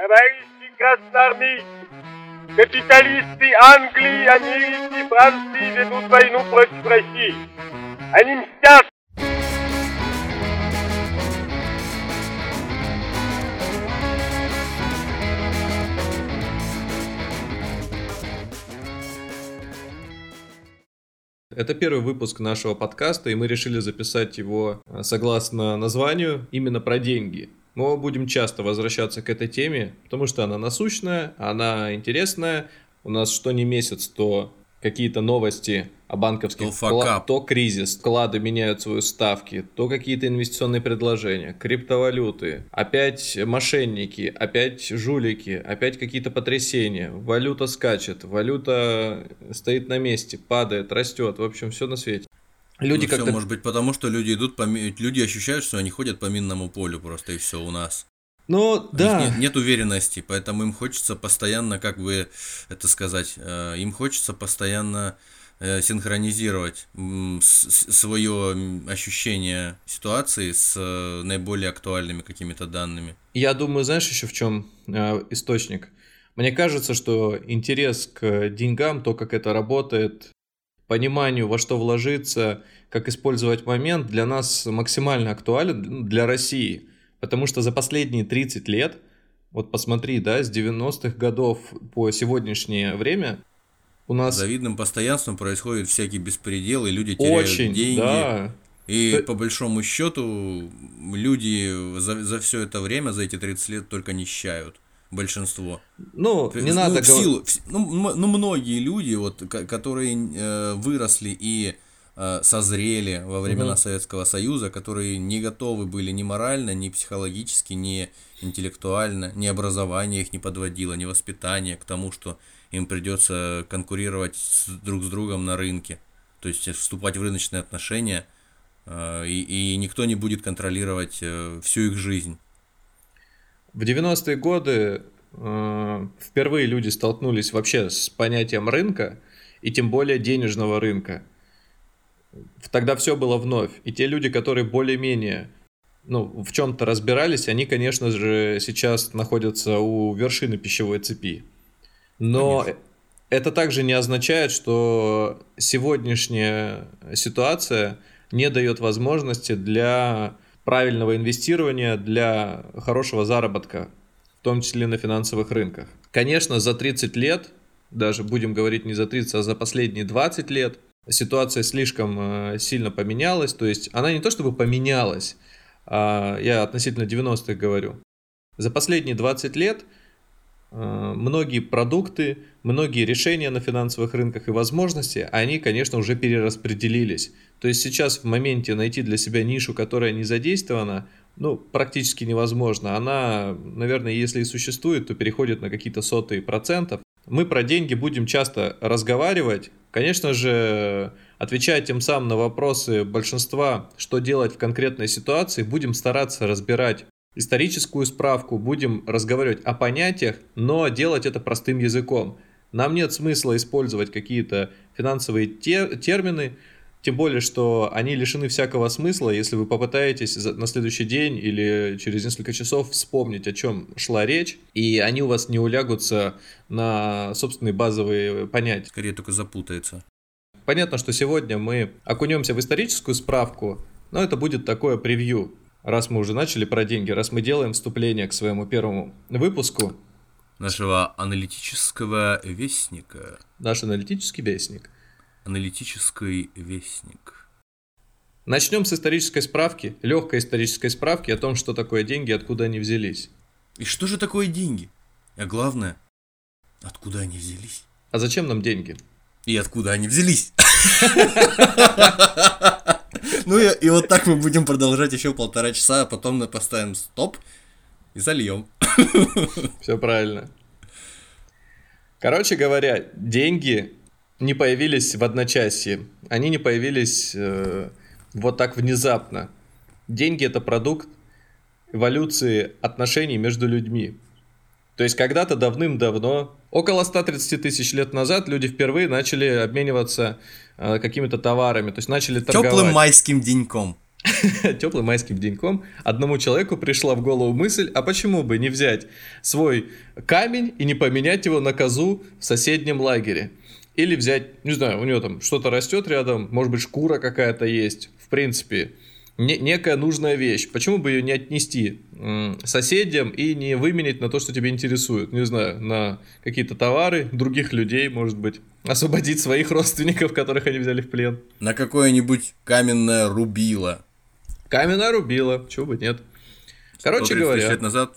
Товарищи красноармейцы, капиталисты Англии, Америки, Франции ведут войну против России. Они мстят Это первый выпуск нашего подкаста, и мы решили записать его э, согласно названию именно про деньги. Мы будем часто возвращаться к этой теме, потому что она насущная, она интересная. У нас что не месяц, то какие-то новости о банковских то, то кризис, вклады меняют свои ставки, то какие-то инвестиционные предложения, криптовалюты, опять мошенники, опять жулики, опять какие-то потрясения, валюта скачет, валюта стоит на месте, падает, растет, в общем, все на свете. Люди ну, как все может быть потому, что люди идут по люди ощущают, что они ходят по минному полю просто и все у нас. Ну, да. Нет, нет уверенности, поэтому им хочется постоянно, как бы это сказать, э, им хочется постоянно э, синхронизировать свое ощущение ситуации с э, наиболее актуальными какими-то данными. Я думаю, знаешь еще в чем источник? Мне кажется, что интерес к деньгам, то, как это работает, пониманию, во что вложиться, как использовать момент, для нас максимально актуален для России – Потому что за последние 30 лет, вот посмотри, да, с 90-х годов по сегодняшнее время у нас... Завидным постоянством происходит всякий беспредел, и люди теряют Очень, деньги. Да. И То... по большому счету люди за, за все это время, за эти 30 лет только нищают большинство. Ну, не ну, надо в силу, в, ну, ну, многие люди, вот, которые э, выросли и Э, созрели во времена угу. Советского Союза, которые не готовы были ни морально, ни психологически, ни интеллектуально, ни образование их не подводило, ни воспитание к тому, что им придется конкурировать с, друг с другом на рынке, то есть вступать в рыночные отношения, э, и, и никто не будет контролировать э, всю их жизнь. В 90-е годы впервые люди столкнулись вообще с понятием рынка, и тем более денежного рынка тогда все было вновь. И те люди, которые более-менее ну, в чем-то разбирались, они, конечно же, сейчас находятся у вершины пищевой цепи. Но конечно. это также не означает, что сегодняшняя ситуация не дает возможности для правильного инвестирования, для хорошего заработка, в том числе на финансовых рынках. Конечно, за 30 лет, даже будем говорить не за 30, а за последние 20 лет – ситуация слишком э, сильно поменялась. То есть она не то чтобы поменялась, а я относительно 90-х говорю. За последние 20 лет многие продукты, многие решения на финансовых рынках и возможности, они, конечно, уже перераспределились. То есть сейчас в моменте найти для себя нишу, которая не задействована, ну, практически невозможно. Она, наверное, если и существует, то переходит на какие-то сотые процентов. Мы про деньги будем часто разговаривать, Конечно же, отвечая тем самым на вопросы большинства, что делать в конкретной ситуации, будем стараться разбирать историческую справку, будем разговаривать о понятиях, но делать это простым языком. Нам нет смысла использовать какие-то финансовые те термины, тем более, что они лишены всякого смысла, если вы попытаетесь на следующий день или через несколько часов вспомнить, о чем шла речь, и они у вас не улягутся на собственные базовые понятия. Скорее только запутается. Понятно, что сегодня мы окунемся в историческую справку, но это будет такое превью. Раз мы уже начали про деньги, раз мы делаем вступление к своему первому выпуску. Нашего аналитического вестника. Наш аналитический вестник – Аналитический вестник. Начнем с исторической справки, легкой исторической справки о том, что такое деньги, откуда они взялись. И что же такое деньги? А главное, откуда они взялись? А зачем нам деньги? И откуда они взялись? Ну и, вот так мы будем продолжать еще полтора часа, а потом мы поставим стоп и зальем. Все правильно. Короче говоря, деньги не появились в одночасье. Они не появились э, вот так внезапно. Деньги это продукт эволюции отношений между людьми. То есть когда-то давным-давно, около 130 тысяч лет назад, люди впервые начали обмениваться какими-то товарами, то есть начали торговать. Теплым майским деньком. теплым майским деньком одному человеку пришла в голову мысль, а почему бы не взять свой камень и не поменять его на козу в соседнем лагере? Или взять, не знаю, у него там что-то растет рядом, может быть, шкура какая-то есть. В принципе, не, некая нужная вещь. Почему бы ее не отнести соседям и не выменить на то, что тебя интересует? Не знаю, на какие-то товары других людей, может быть. Освободить своих родственников, которых они взяли в плен. На какое-нибудь каменное рубило. Каменное рубило, чего бы нет. Короче говоря... лет назад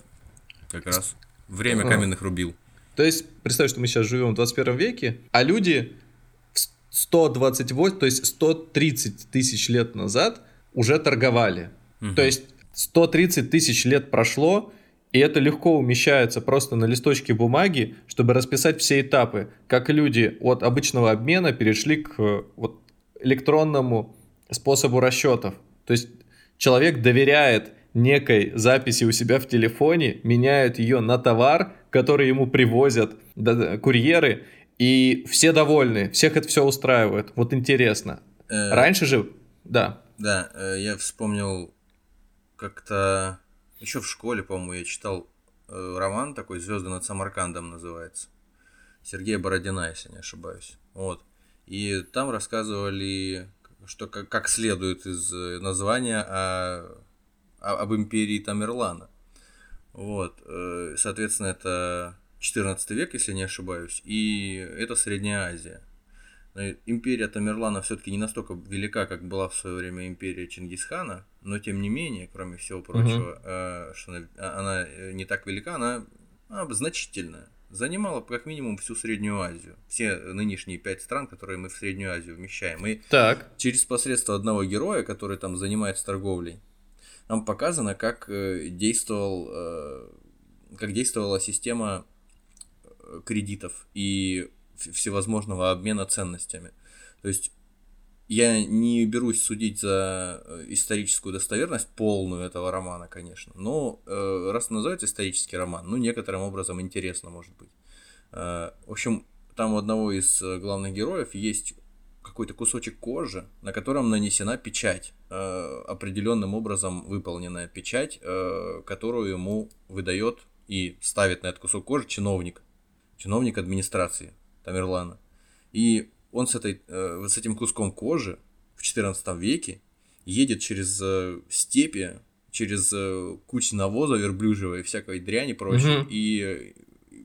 как раз время каменных рубил. То есть, представь, что мы сейчас живем в 21 веке, а люди 128, то есть 130 тысяч лет назад уже торговали. Угу. То есть 130 тысяч лет прошло, и это легко умещается просто на листочке бумаги, чтобы расписать все этапы, как люди от обычного обмена перешли к вот, электронному способу расчетов. То есть человек доверяет некой записи у себя в телефоне, меняют ее на товар, который ему привозят курьеры, и все довольны, всех это все устраивает. Вот интересно. Э, Раньше же, да. Да, э, я вспомнил как-то еще в школе, по-моему, я читал э, роман такой «Звезды над Самаркандом» называется. Сергея Бородина, если не ошибаюсь. Вот. И там рассказывали, что как, как следует из э, названия о, о, об империи Тамерлана. Вот. Соответственно, это 14 век, если не ошибаюсь, и это Средняя Азия. Империя Тамерлана все-таки не настолько велика, как была в свое время империя Чингисхана, но тем не менее, кроме всего прочего, угу. что она, а, она э, не так велика, она, она значительная. Занимала как минимум всю Среднюю Азию. Все нынешние пять стран, которые мы в Среднюю Азию вмещаем. И так. через посредство одного героя, который там занимается торговлей, нам показано, как э, действовал, как действовала система кредитов и всевозможного обмена ценностями. То есть я не берусь судить за э, историческую достоверность полную этого романа, конечно, но э, раз называется исторический роман, ну некоторым образом интересно может быть. Э, в общем, там у одного из главных героев есть какой-то кусочек кожи, на котором нанесена печать, определенным образом выполненная печать, которую ему выдает и ставит на этот кусок кожи чиновник, чиновник администрации. Тамерлана. И он с, этой, э, с этим куском кожи в 14 веке едет через э, степи, через э, кучу навоза верблюжьего и всякой дряни прочей, угу. и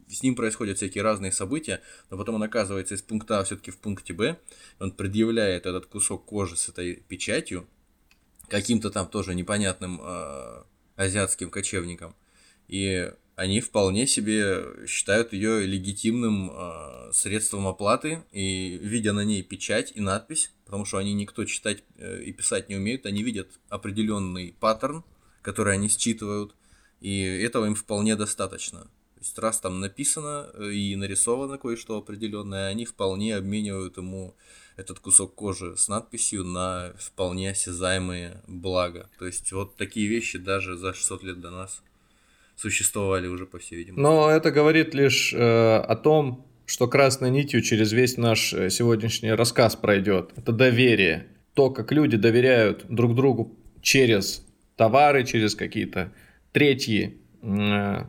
с ним происходят всякие разные события, но потом он оказывается из пункта А все-таки в пункте Б, он предъявляет этот кусок кожи с этой печатью каким-то там тоже непонятным э, азиатским кочевникам, и они вполне себе считают ее легитимным э, средством оплаты, и видя на ней печать и надпись, потому что они никто читать э, и писать не умеют, они видят определенный паттерн, который они считывают, и этого им вполне достаточно. То есть раз там написано э, и нарисовано кое-что определенное, они вполне обменивают ему этот кусок кожи с надписью на вполне осязаемые блага. То есть вот такие вещи даже за 600 лет до нас существовали уже, по всей видимости. Но это говорит лишь э, о том, что красной нитью через весь наш э, сегодняшний рассказ пройдет. Это доверие. То, как люди доверяют друг другу через товары, через какие-то третьи э,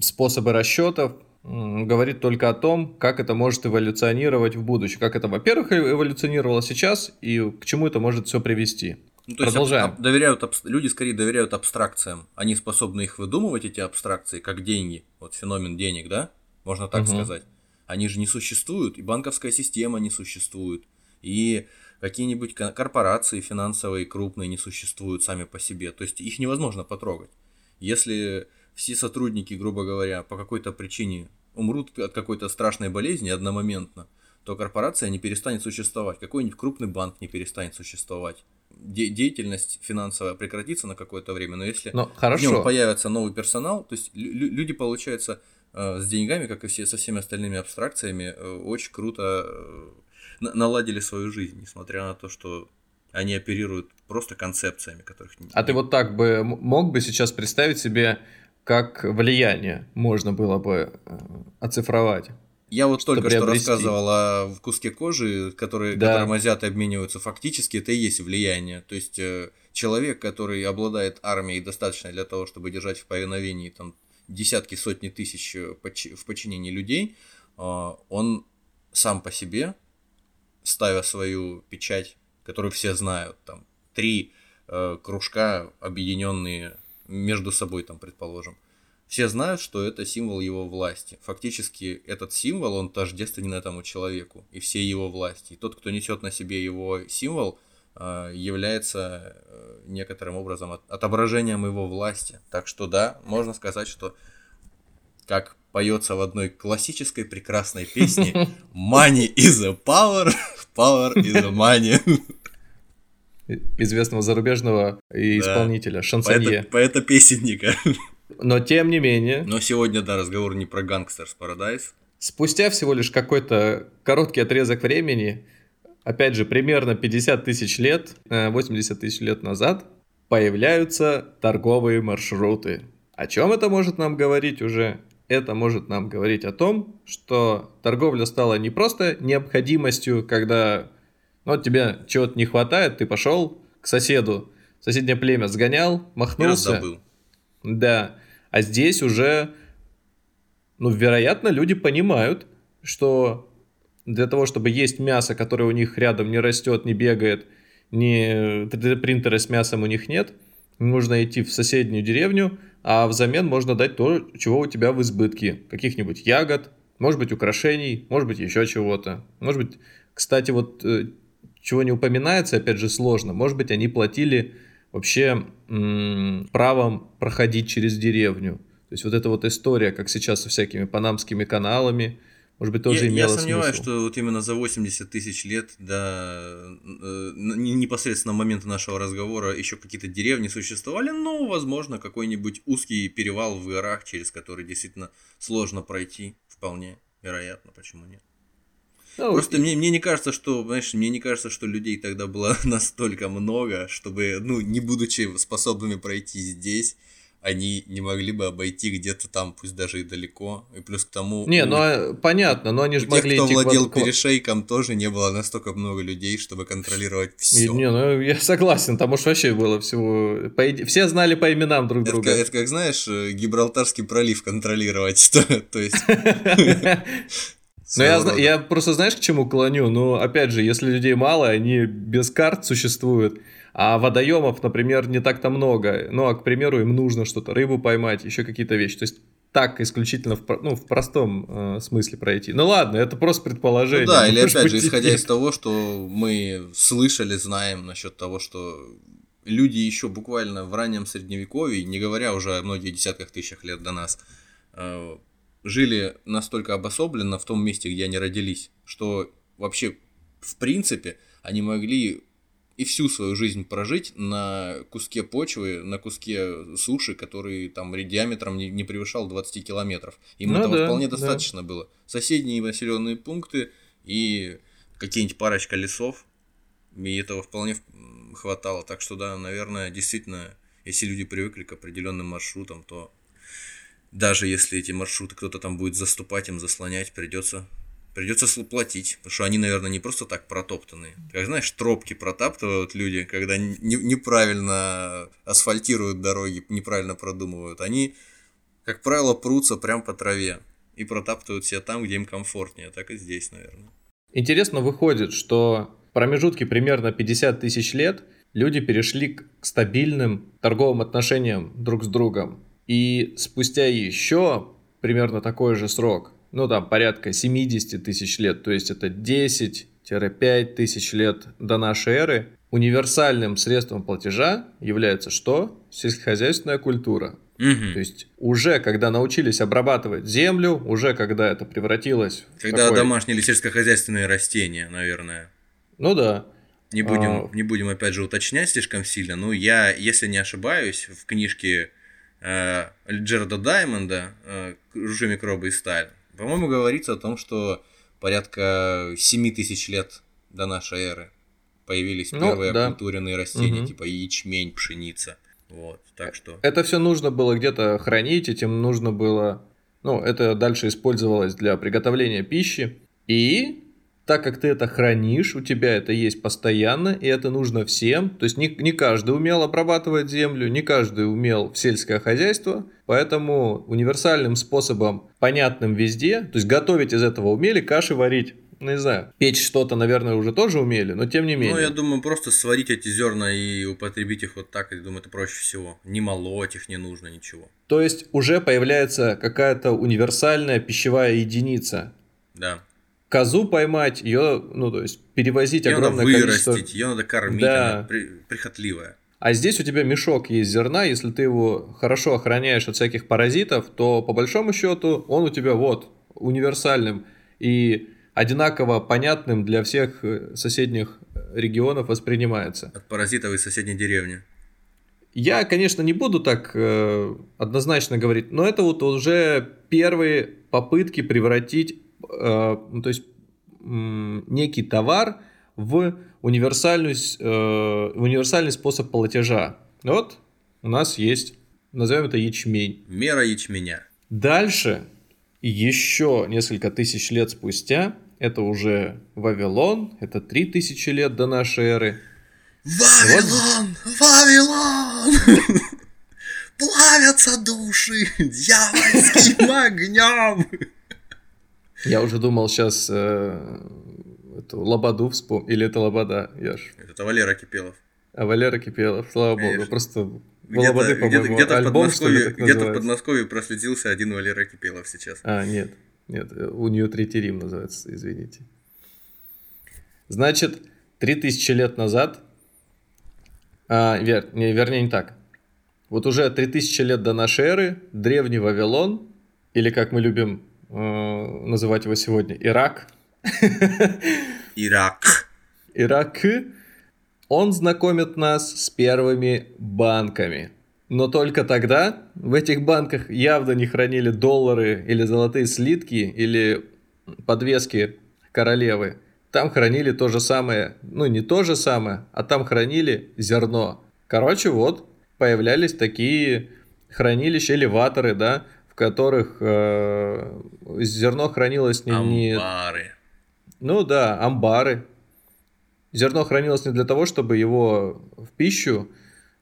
способы расчетов, э, говорит только о том, как это может эволюционировать в будущем. Как это, во-первых, эволюционировало сейчас и к чему это может все привести. Ну, то Продолжаем. Есть, доверяют, аб- люди скорее доверяют абстракциям. Они способны их выдумывать, эти абстракции, как деньги. Вот феномен денег, да? Можно так угу. сказать. Они же не существуют, и банковская система не существует, и какие-нибудь корпорации финансовые крупные не существуют сами по себе. То есть их невозможно потрогать. Если все сотрудники, грубо говоря, по какой-то причине умрут от какой-то страшной болезни одномоментно, то корпорация не перестанет существовать, какой-нибудь крупный банк не перестанет существовать де- деятельность финансовая прекратится на какое-то время, но если но, хорошо. в нем появится новый персонал, то есть лю- люди, получается, э, с деньгами, как и все со всеми остальными абстракциями, э, очень круто э, наладили свою жизнь, несмотря на то, что они оперируют просто концепциями, которых не... А ты вот так бы мог бы сейчас представить себе, как влияние можно было бы оцифровать? Я вот только что рассказывал о куске кожи, который, да. которым азиаты обмениваются. Фактически это и есть влияние. То есть э, человек, который обладает армией достаточно для того, чтобы держать в повиновении там десятки, сотни тысяч э, в подчинении людей, а, он сам по себе, ставя свою печать, которую все знают, там три э, кружка объединенные между собой, там, предположим, все знают, что это символ его власти. Фактически этот символ, он тождественен этому человеку и всей его власти. И тот, кто несет на себе его символ, э, является э, некоторым образом отображением его власти. Так что да, можно сказать, что как поется в одной классической прекрасной песне Money is a power, power is a money. Известного зарубежного исполнителя, да. шансонье. Поэта-песенника. Но тем не менее... Но сегодня, да, разговор не про Gangsters Paradise. Спустя всего лишь какой-то короткий отрезок времени, опять же, примерно 50 тысяч лет, 80 э, тысяч лет назад, появляются торговые маршруты. О чем это может нам говорить уже? Это может нам говорить о том, что торговля стала не просто необходимостью, когда ну, тебе чего-то не хватает, ты пошел к соседу, соседнее племя сгонял, махнулся. Да. А здесь уже, ну, вероятно, люди понимают, что для того, чтобы есть мясо, которое у них рядом не растет, не бегает, ни 3D-принтера с мясом у них нет, нужно идти в соседнюю деревню, а взамен можно дать то, чего у тебя в избытке. Каких-нибудь ягод, может быть, украшений, может быть, еще чего-то. Может быть, кстати, вот э, чего не упоминается, опять же, сложно. Может быть, они платили вообще правом проходить через деревню. То есть вот эта вот история, как сейчас со всякими панамскими каналами, может быть, тоже я, имело Я сомневаюсь, смысл. что вот именно за 80 тысяч лет до э, непосредственно момента нашего разговора еще какие-то деревни существовали, но, возможно, какой-нибудь узкий перевал в горах, через который действительно сложно пройти, вполне вероятно, почему нет. Ну, Просто и... мне, мне не кажется, что, знаешь, мне не кажется, что людей тогда было настолько много, чтобы, ну, не будучи способными пройти здесь, они не могли бы обойти где-то там, пусть даже и далеко. И плюс к тому... Не, ну а, понятно, но они же могли тех, кто владел к... перешейком, тоже не было настолько много людей, чтобы контролировать все. Не, ну я согласен, там уж вообще было всего... По... Все знали по именам друг это друга. Как, это как, знаешь, э, Гибралтарский пролив контролировать. То есть... Ну, я, я просто знаешь, к чему клоню? Ну, опять же, если людей мало, они без карт существуют, а водоемов, например, не так-то много. Ну, а, к примеру, им нужно что-то, рыбу поймать, еще какие-то вещи. То есть, так исключительно в, ну, в простом э, смысле пройти. Ну ладно, это просто предположение. Ну да, или опять же, исходя из того, что мы слышали, знаем насчет того, что люди еще буквально в раннем средневековье, не говоря уже о многих десятках тысячах лет до нас, э, жили настолько обособленно в том месте, где они родились, что вообще, в принципе, они могли и всю свою жизнь прожить на куске почвы, на куске суши, который там диаметром не, не превышал 20 километров. Им ну, этого да, вполне да. достаточно было. Соседние населенные пункты и какие-нибудь парочка лесов, и этого вполне хватало. Так что да, наверное, действительно, если люди привыкли к определенным маршрутам, то даже если эти маршруты кто-то там будет заступать им, заслонять, придется придется платить, потому что они, наверное, не просто так протоптанные. Как знаешь, тропки протаптывают люди, когда не, неправильно асфальтируют дороги, неправильно продумывают. Они, как правило, прутся прям по траве и протаптывают себя там, где им комфортнее. Так и здесь, наверное. Интересно выходит, что в промежутке примерно 50 тысяч лет люди перешли к стабильным торговым отношениям друг с другом. И спустя еще примерно такой же срок, ну там порядка 70 тысяч лет, то есть это 10-5 тысяч лет до нашей эры, универсальным средством платежа является что? Сельскохозяйственная культура. Угу. То есть уже когда научились обрабатывать землю, уже когда это превратилось когда в такой... домашние или сельскохозяйственные растения, наверное. Ну да. Не будем, а... не будем опять же уточнять слишком сильно. Ну я, если не ошибаюсь, в книжке э, Джерда Даймонда э, «Ружье, микробы и сталь», по-моему, говорится о том, что порядка 7 тысяч лет до нашей эры появились ну, первые да. окультуренные растения, угу. типа ячмень, пшеница. Вот, так что... Это все нужно было где-то хранить, этим нужно было Ну, это дальше использовалось для приготовления пищи. И так как ты это хранишь, у тебя это есть постоянно, и это нужно всем. То есть не, не каждый умел обрабатывать землю, не каждый умел в сельское хозяйство. Поэтому универсальным способом, понятным везде, то есть готовить из этого умели, каши варить. Ну, не знаю, печь что-то, наверное, уже тоже умели, но тем не менее. Ну, я думаю, просто сварить эти зерна и употребить их вот так, я думаю, это проще всего. Не молоть их не нужно, ничего. То есть уже появляется какая-то универсальная пищевая единица. Да. Козу поймать, ее, ну, то есть перевозить Ее надо огромное вырастить, количество. ее надо кормить, Да. она при- прихотливая. А здесь у тебя мешок есть зерна, если ты его хорошо охраняешь от всяких паразитов, то по большому счету он у тебя вот универсальным и одинаково понятным для всех э, соседних регионов воспринимается. От паразитов из соседней деревни. Я, конечно, не буду так э, однозначно говорить, но это вот уже первые попытки превратить, э, то есть некий товар в универсальную, с- э, универсальный способ платежа. Вот у нас есть, назовем это ячмень. Мера ячменя. Дальше, еще несколько тысяч лет спустя, это уже Вавилон, это три тысячи лет до нашей эры. Вавилон! Вавилон! Плавятся души дьявольским огнем! Я уже думал сейчас эту Лободу вспомнил. Или это Лобода, я ж. Это Валера Кипелов. А Валера Кипелов, слава Конечно. богу. Просто Где-то, Лободы, где-то, по-моему, где-то в Подмосковье, так где-то в. Подмосковье проследился один Валера Кипелов сейчас. А, нет, нет, э, у нее третий Рим называется, извините. Значит, 3000 лет назад, а, вер, не, вернее не так, вот уже 3000 лет до нашей эры древний Вавилон, или как мы любим э, называть его сегодня, Ирак, Ирак. Ирак, он знакомит нас с первыми банками. Но только тогда в этих банках явно не хранили доллары или золотые слитки или подвески королевы. Там хранили то же самое, ну не то же самое, а там хранили зерно. Короче, вот появлялись такие хранилища, элеваторы, да, в которых э, зерно хранилось не, не- Амбары. ну да, амбары. Зерно хранилось не для того, чтобы его в пищу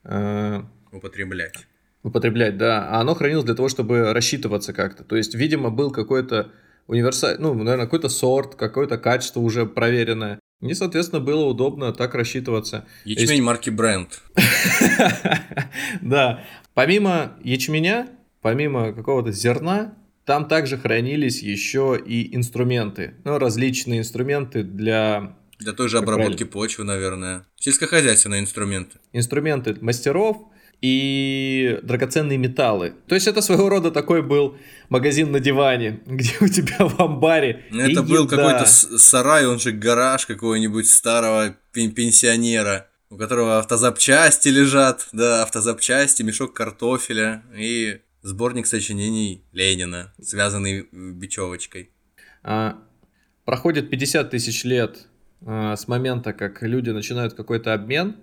э, Употреблять. употреблять, да, а оно хранилось для того, чтобы рассчитываться как-то. То есть, видимо, был какой-то универсальный, ну, наверное, какой-то сорт, какое-то качество уже проверенное. И, соответственно, было удобно так рассчитываться. Ячмень марки Бренд. Да. Помимо ячменя, помимо какого-то зерна, там также хранились еще и инструменты. Ну, различные инструменты для Для той же обработки почвы, наверное. Сельскохозяйственные инструменты. инструменты мастеров и драгоценные металлы. То есть это своего рода такой был магазин на диване, где у тебя в амбаре Это был какой-то сарай, он же гараж какого-нибудь старого пен- пенсионера, у которого автозапчасти лежат, да, автозапчасти, мешок картофеля и сборник сочинений Ленина, связанный э, бечевочкой. А, проходит 50 тысяч лет а, с момента, как люди начинают какой-то обмен,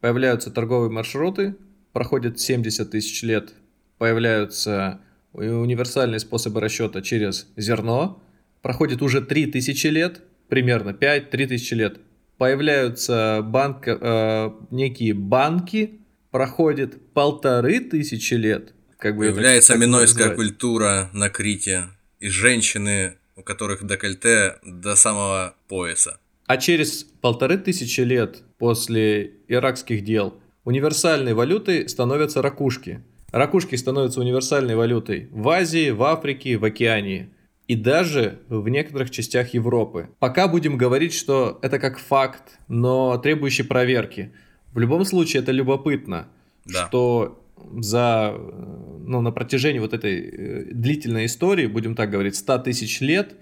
появляются торговые маршруты, проходит 70 тысяч лет, появляются у- универсальные способы расчета через зерно, проходит уже 3000 лет, примерно 5-3 тысячи лет, появляются банк, э, некие банки, проходит полторы тысячи лет, как бы это- Появляется минойская культура на Крите и женщины, у которых декольте до самого пояса. А через полторы тысячи лет после иракских дел универсальной валютой становятся ракушки. Ракушки становятся универсальной валютой в Азии, в Африке, в Океании. И даже в некоторых частях Европы. Пока будем говорить, что это как факт, но требующий проверки. В любом случае это любопытно, Да. что за, ну, на протяжении вот этой э, длительной истории, будем так говорить, 100 тысяч лет,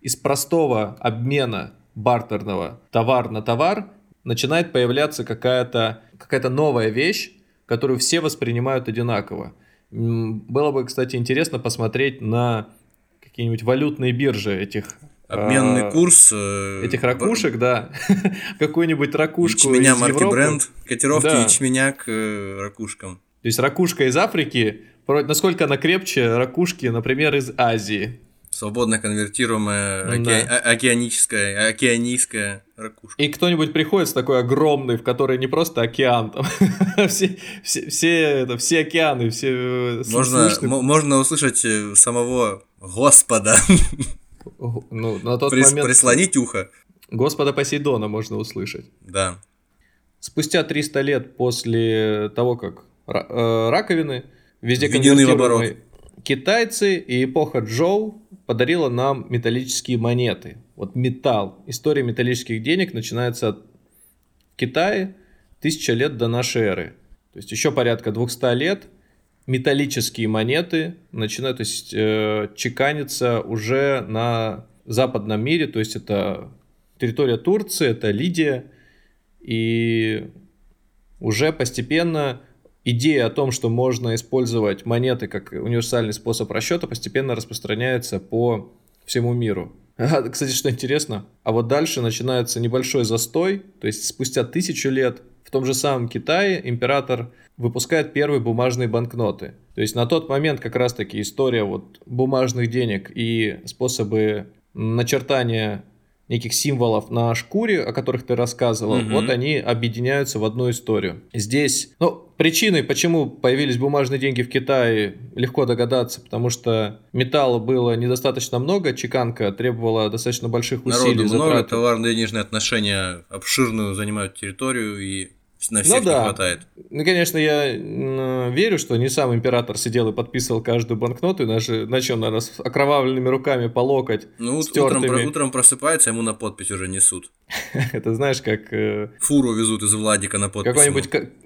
из простого обмена бартерного товар на товар начинает появляться какая-то какая новая вещь, которую все воспринимают одинаково. Было бы, кстати, интересно посмотреть на какие-нибудь валютные биржи этих Обменный а, курс э, этих ракушек, да, какую-нибудь ракушку Ячменя марки Европы. бренд. Котировки Да. ячменя к э, ракушкам. То есть ракушка из Африки насколько она крепче ракушки, например, из Азии. Свободно конвертируемая оке... да. океаническая, океанийская ракушка. И кто-нибудь приходит с такой огромной, в которой не просто океан, там все, все, все, это, все океаны, все... Э, можно, можно услышать э, самого Господа. Ну, на тот Прис, момент... Прислонить ухо. Господа Посейдона можно услышать. Да. Спустя 300 лет после того, как раковины везде Введены в оборот. китайцы и эпоха Джоу подарила нам металлические монеты. Вот металл. История металлических денег начинается от Китая тысяча лет до нашей эры. То есть еще порядка 200 лет металлические монеты начинают то есть, э, чеканиться уже на западном мире. То есть это территория Турции, это Лидия. И уже постепенно идея о том, что можно использовать монеты как универсальный способ расчета, постепенно распространяется по всему миру. А, кстати, что интересно, а вот дальше начинается небольшой застой, то есть спустя тысячу лет в том же самом Китае император выпускает первые бумажные банкноты. То есть на тот момент как раз-таки история вот бумажных денег и способы начертания неких символов на шкуре, о которых ты рассказывал, угу. вот они объединяются в одну историю. Здесь, ну, причиной, почему появились бумажные деньги в Китае, легко догадаться, потому что металла было недостаточно много, чеканка требовала достаточно больших усилий. Народу много, товарно-денежные отношения обширную занимают территорию и на всех ну, да. не хватает. Ну, конечно, я верю, что не сам император сидел и подписывал каждую банкноту, иначе, иначе он, наверное, с окровавленными руками по локоть, Ну, утром, утром просыпается, ему на подпись уже несут. Это знаешь, как... Э, Фуру везут из Владика на подпись.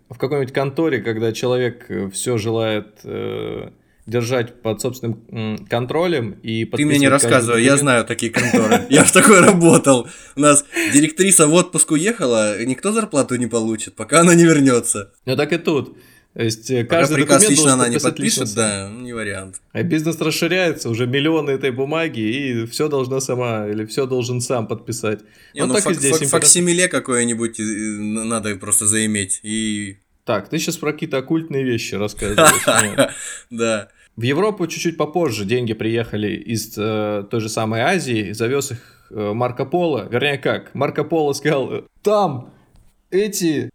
В какой-нибудь конторе, когда человек э, все желает э, держать под собственным контролем и Ты мне не рассказывай, я знаю такие конторы. Я в такой работал. У нас директриса в отпуск уехала, никто зарплату не получит, пока она не вернется. Ну так и тут. То есть э, Пока каждый приказ лично она не подпишет, лично. да, не вариант. А бизнес расширяется, уже миллионы этой бумаги, и все должна сама, или все должен сам подписать. Не, вот ну, так фак- и здесь. Фак- факсимиле какое-нибудь надо просто заиметь, и так, ты сейчас про какие-то оккультные вещи рассказываешь. Да. В Европу чуть-чуть попозже деньги приехали из э, той же самой Азии, завез их э, Марко Поло. Вернее, как? Марко Поло сказал, там эти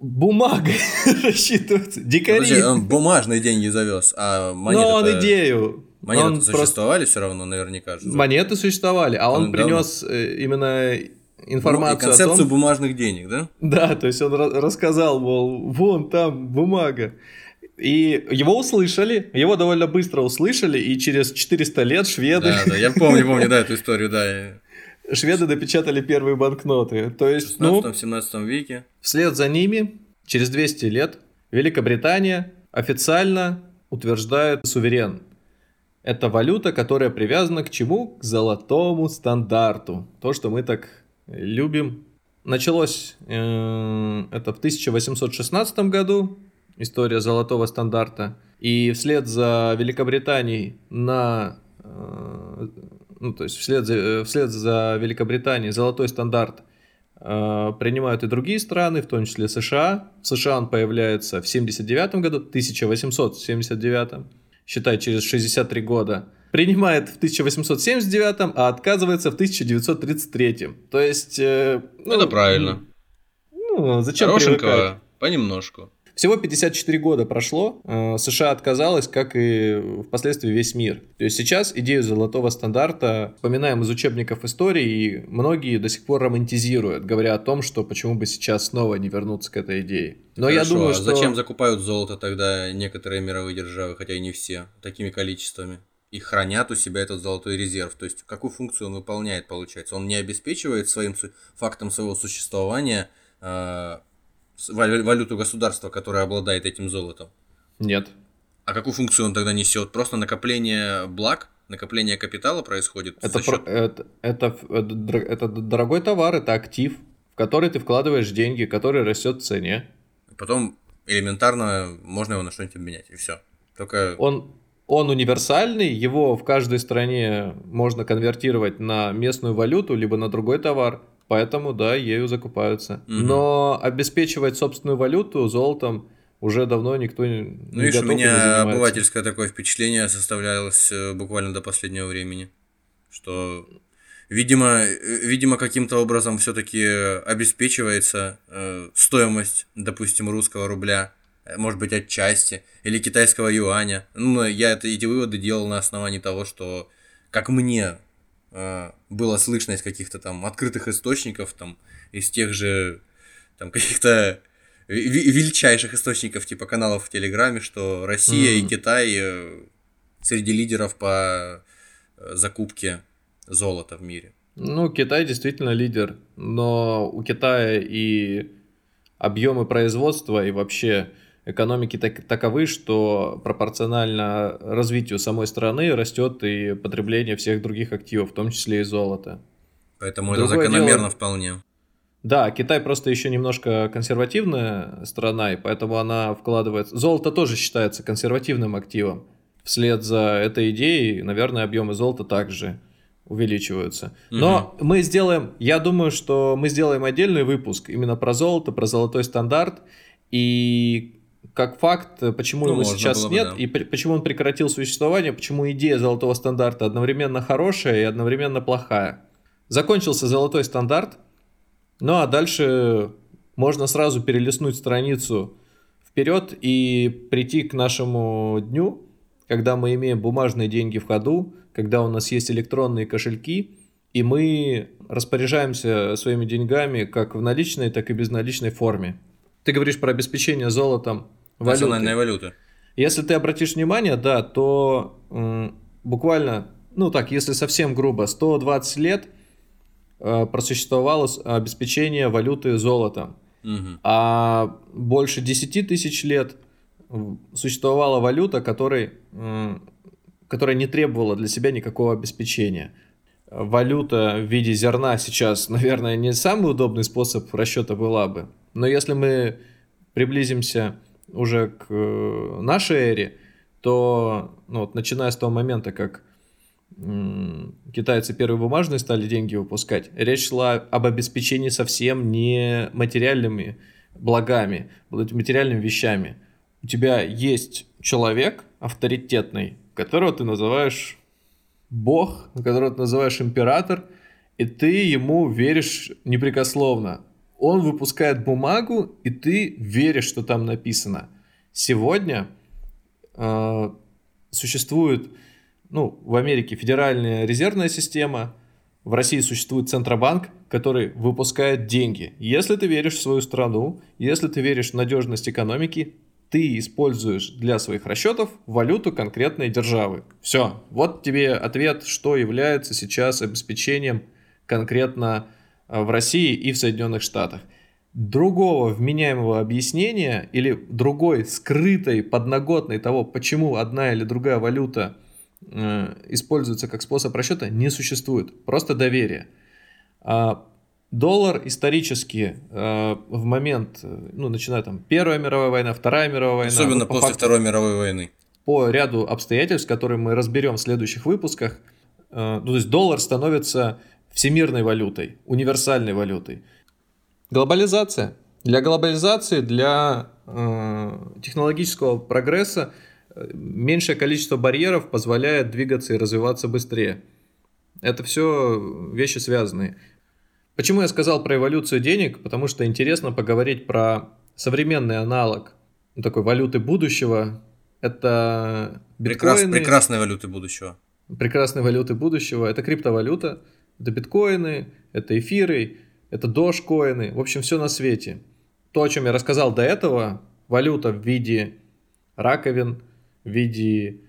бумагой рассчитываются, дикари. Подожди, он бумажные деньги завез, а монеты Ну, он идею. Монеты он существовали просто... все равно, наверняка. Же. Монеты существовали, а он, он принес э, именно информацию ну, концепцию о том... бумажных денег, да? Да, то есть он рассказал, мол, вон там бумага. И его услышали, его довольно быстро услышали, и через 400 лет шведы... Да, да, я помню, помню, да, эту историю, да. Шведы допечатали первые банкноты. То есть, в 16-17 ну, веке. Вслед за ними, через 200 лет, Великобритания официально утверждает суверен. Это валюта, которая привязана к чему? К золотому стандарту. То, что мы так любим. Началось э, это в 1816 году история золотого стандарта. И вслед за Великобританией на... Э, ну, то есть вслед за, э, вслед за Великобританией золотой стандарт э, принимают и другие страны, в том числе США. В США он появляется в 79 году, 1879, считай, через 63 года. Принимает в 1879, а отказывается в 1933. То есть... Э, ну, Это правильно. Ну, зачем Хорошенько, понемножку. Всего 54 года прошло, э, США отказалась, как и впоследствии весь мир. То есть сейчас идею золотого стандарта вспоминаем из учебников истории, и многие до сих пор романтизируют, говоря о том, что почему бы сейчас снова не вернуться к этой идее. Но Хорошо, я думаю, а что... зачем закупают золото тогда некоторые мировые державы, хотя и не все, такими количествами? И хранят у себя этот золотой резерв. То есть, какую функцию он выполняет, получается? Он не обеспечивает своим фактом своего существования э, валюту государства, которое обладает этим золотом? Нет. А какую функцию он тогда несет? Просто накопление благ? Накопление капитала происходит? Это, счет... про, это, это, это, это дорогой товар, это актив, в который ты вкладываешь деньги, который растет в цене. Потом элементарно можно его на что-нибудь обменять, и все. Только... Он, он универсальный, его в каждой стране можно конвертировать на местную валюту, либо на другой товар. Поэтому, да, ею закупаются. Угу. Но обеспечивать собственную валюту золотом уже давно никто не Ну, видишь, у меня обывательское такое впечатление составлялось э, буквально до последнего времени, что, видимо, э, видимо каким-то образом все-таки обеспечивается э, стоимость, допустим, русского рубля, может быть, отчасти, или китайского юаня. Ну, я это, эти выводы делал на основании того, что, как мне э, было слышно из каких-то там открытых источников, там, из тех же, там, каких-то величайших источников типа каналов в Телеграме, что Россия mm. и Китай э, среди лидеров по э, закупке золота в мире. Ну, Китай действительно лидер, но у Китая и объемы производства, и вообще экономики так, таковы, что пропорционально развитию самой страны растет и потребление всех других активов, в том числе и золота. Поэтому Другое это закономерно дело... вполне. Да, Китай просто еще немножко консервативная страна, и поэтому она вкладывает... Золото тоже считается консервативным активом. Вслед за этой идеей, наверное, объемы золота также увеличиваются. Но угу. мы сделаем, я думаю, что мы сделаем отдельный выпуск именно про золото, про золотой стандарт, и как факт, почему ну, его сейчас нет, бы, да. и почему он прекратил существование, почему идея золотого стандарта одновременно хорошая и одновременно плохая. Закончился золотой стандарт, ну а дальше можно сразу перелистнуть страницу вперед и прийти к нашему дню, когда мы имеем бумажные деньги в ходу, когда у нас есть электронные кошельки, и мы распоряжаемся своими деньгами как в наличной, так и безналичной форме. Ты говоришь про обеспечение золотом валюты. Национальная валюта. Если ты обратишь внимание, да, то м, буквально, ну так, если совсем грубо, 120 лет – Э, просуществовало обеспечение валюты золотом. Угу. А больше 10 тысяч лет существовала валюта, которой, которая не требовала для себя никакого обеспечения. Валюта в виде зерна сейчас, наверное, не самый удобный способ расчета была бы. Но если мы приблизимся уже к э, нашей эре, то ну, вот, начиная с того момента, как китайцы первые бумажные стали деньги выпускать, речь шла об обеспечении совсем не материальными благами, материальными вещами. У тебя есть человек авторитетный, которого ты называешь бог, которого ты называешь император, и ты ему веришь непрекословно. Он выпускает бумагу, и ты веришь, что там написано. Сегодня э, существует ну, в Америке федеральная резервная система, в России существует Центробанк, который выпускает деньги. Если ты веришь в свою страну, если ты веришь в надежность экономики, ты используешь для своих расчетов валюту конкретной державы. Все. Вот тебе ответ, что является сейчас обеспечением конкретно в России и в Соединенных Штатах. Другого вменяемого объяснения или другой скрытой подноготной того, почему одна или другая валюта – Э, используется как способ расчета, не существует. Просто доверие. А доллар исторически э, в момент, э, ну, начиная там Первая мировая война, Вторая мировая война. Особенно ну, после факту, Второй мировой войны. По ряду обстоятельств, которые мы разберем в следующих выпусках, ну, то есть доллар становится всемирной валютой, универсальной валютой. Глобализация. Для глобализации, для э, технологического прогресса меньшее количество барьеров позволяет двигаться и развиваться быстрее. Это все вещи связанные. Почему я сказал про эволюцию денег? Потому что интересно поговорить про современный аналог такой валюты будущего. Это биткоины. Прекрас, прекрасной валюты будущего. Прекрасной валюты будущего. Это криптовалюта, это биткоины, это эфиры, это дошкоины. В общем, все на свете. То, о чем я рассказал до этого, валюта в виде раковин – в виде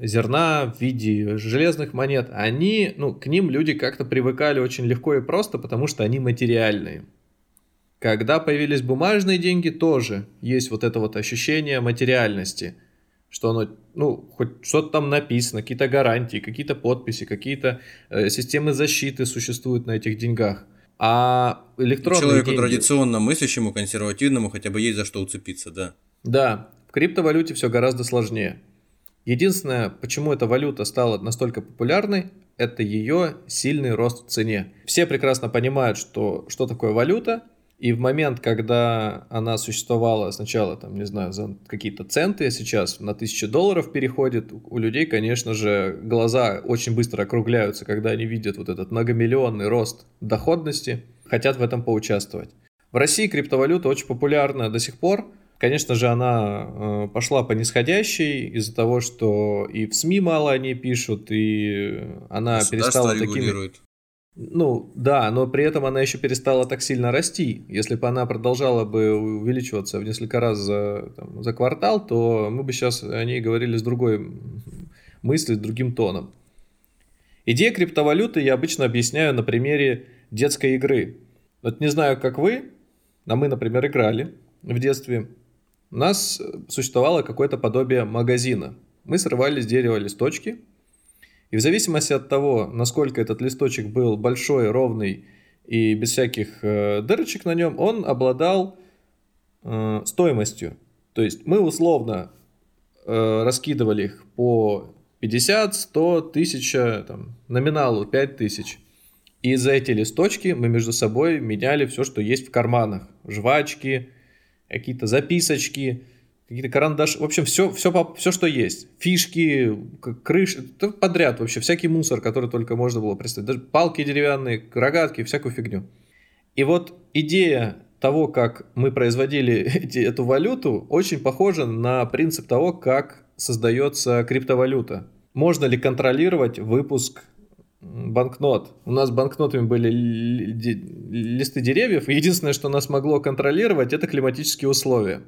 зерна, в виде железных монет, они, ну, к ним люди как-то привыкали очень легко и просто, потому что они материальные. Когда появились бумажные деньги, тоже есть вот это вот ощущение материальности, что оно, ну, хоть что-то там написано, какие-то гарантии, какие-то подписи, какие-то э, системы защиты существуют на этих деньгах. А электронные Человеку деньги... традиционно мыслящему, консервативному хотя бы есть за что уцепиться, да. Да, в криптовалюте все гораздо сложнее. Единственное, почему эта валюта стала настолько популярной, это ее сильный рост в цене. Все прекрасно понимают, что, что такое валюта, И в момент, когда она существовала сначала, там, не знаю, за какие-то центы, сейчас на тысячу долларов переходит, у людей, конечно же, глаза очень быстро округляются, когда они видят вот этот многомиллионный рост доходности, хотят в этом поучаствовать. В России криптовалюта очень популярна до сих пор. Конечно же, она э, пошла по нисходящей из-за того, что и в СМИ мало о ней пишут, и она перестала такими... Ну, да, но при этом она еще перестала так сильно расти. Если бы она продолжала бы увеличиваться в несколько раз за, там, за квартал, то мы бы сейчас о ней говорили с другой мыслью, с другим тоном. Идея криптовалюты я обычно объясняю на примере детской игры. Вот не знаю, как вы, а мы, например, играли в детстве. У нас существовало какое-то подобие магазина. Мы срывали с дерева листочки – и в зависимости от того, насколько этот листочек был большой, ровный и без всяких э, дырочек на нем, он обладал э, стоимостью. То есть мы условно э, раскидывали их по 50, 100, 1000, там, номиналу 5000. И за эти листочки мы между собой меняли все, что есть в карманах. Жвачки, какие-то записочки, какие-то карандаши, в общем, все, все, все, что есть. Фишки, крыши, подряд вообще, всякий мусор, который только можно было представить. Даже палки деревянные, рогатки, всякую фигню. И вот идея того, как мы производили эти, эту валюту, очень похожа на принцип того, как создается криптовалюта. Можно ли контролировать выпуск банкнот. У нас банкнотами были листы деревьев. Единственное, что нас могло контролировать, это климатические условия.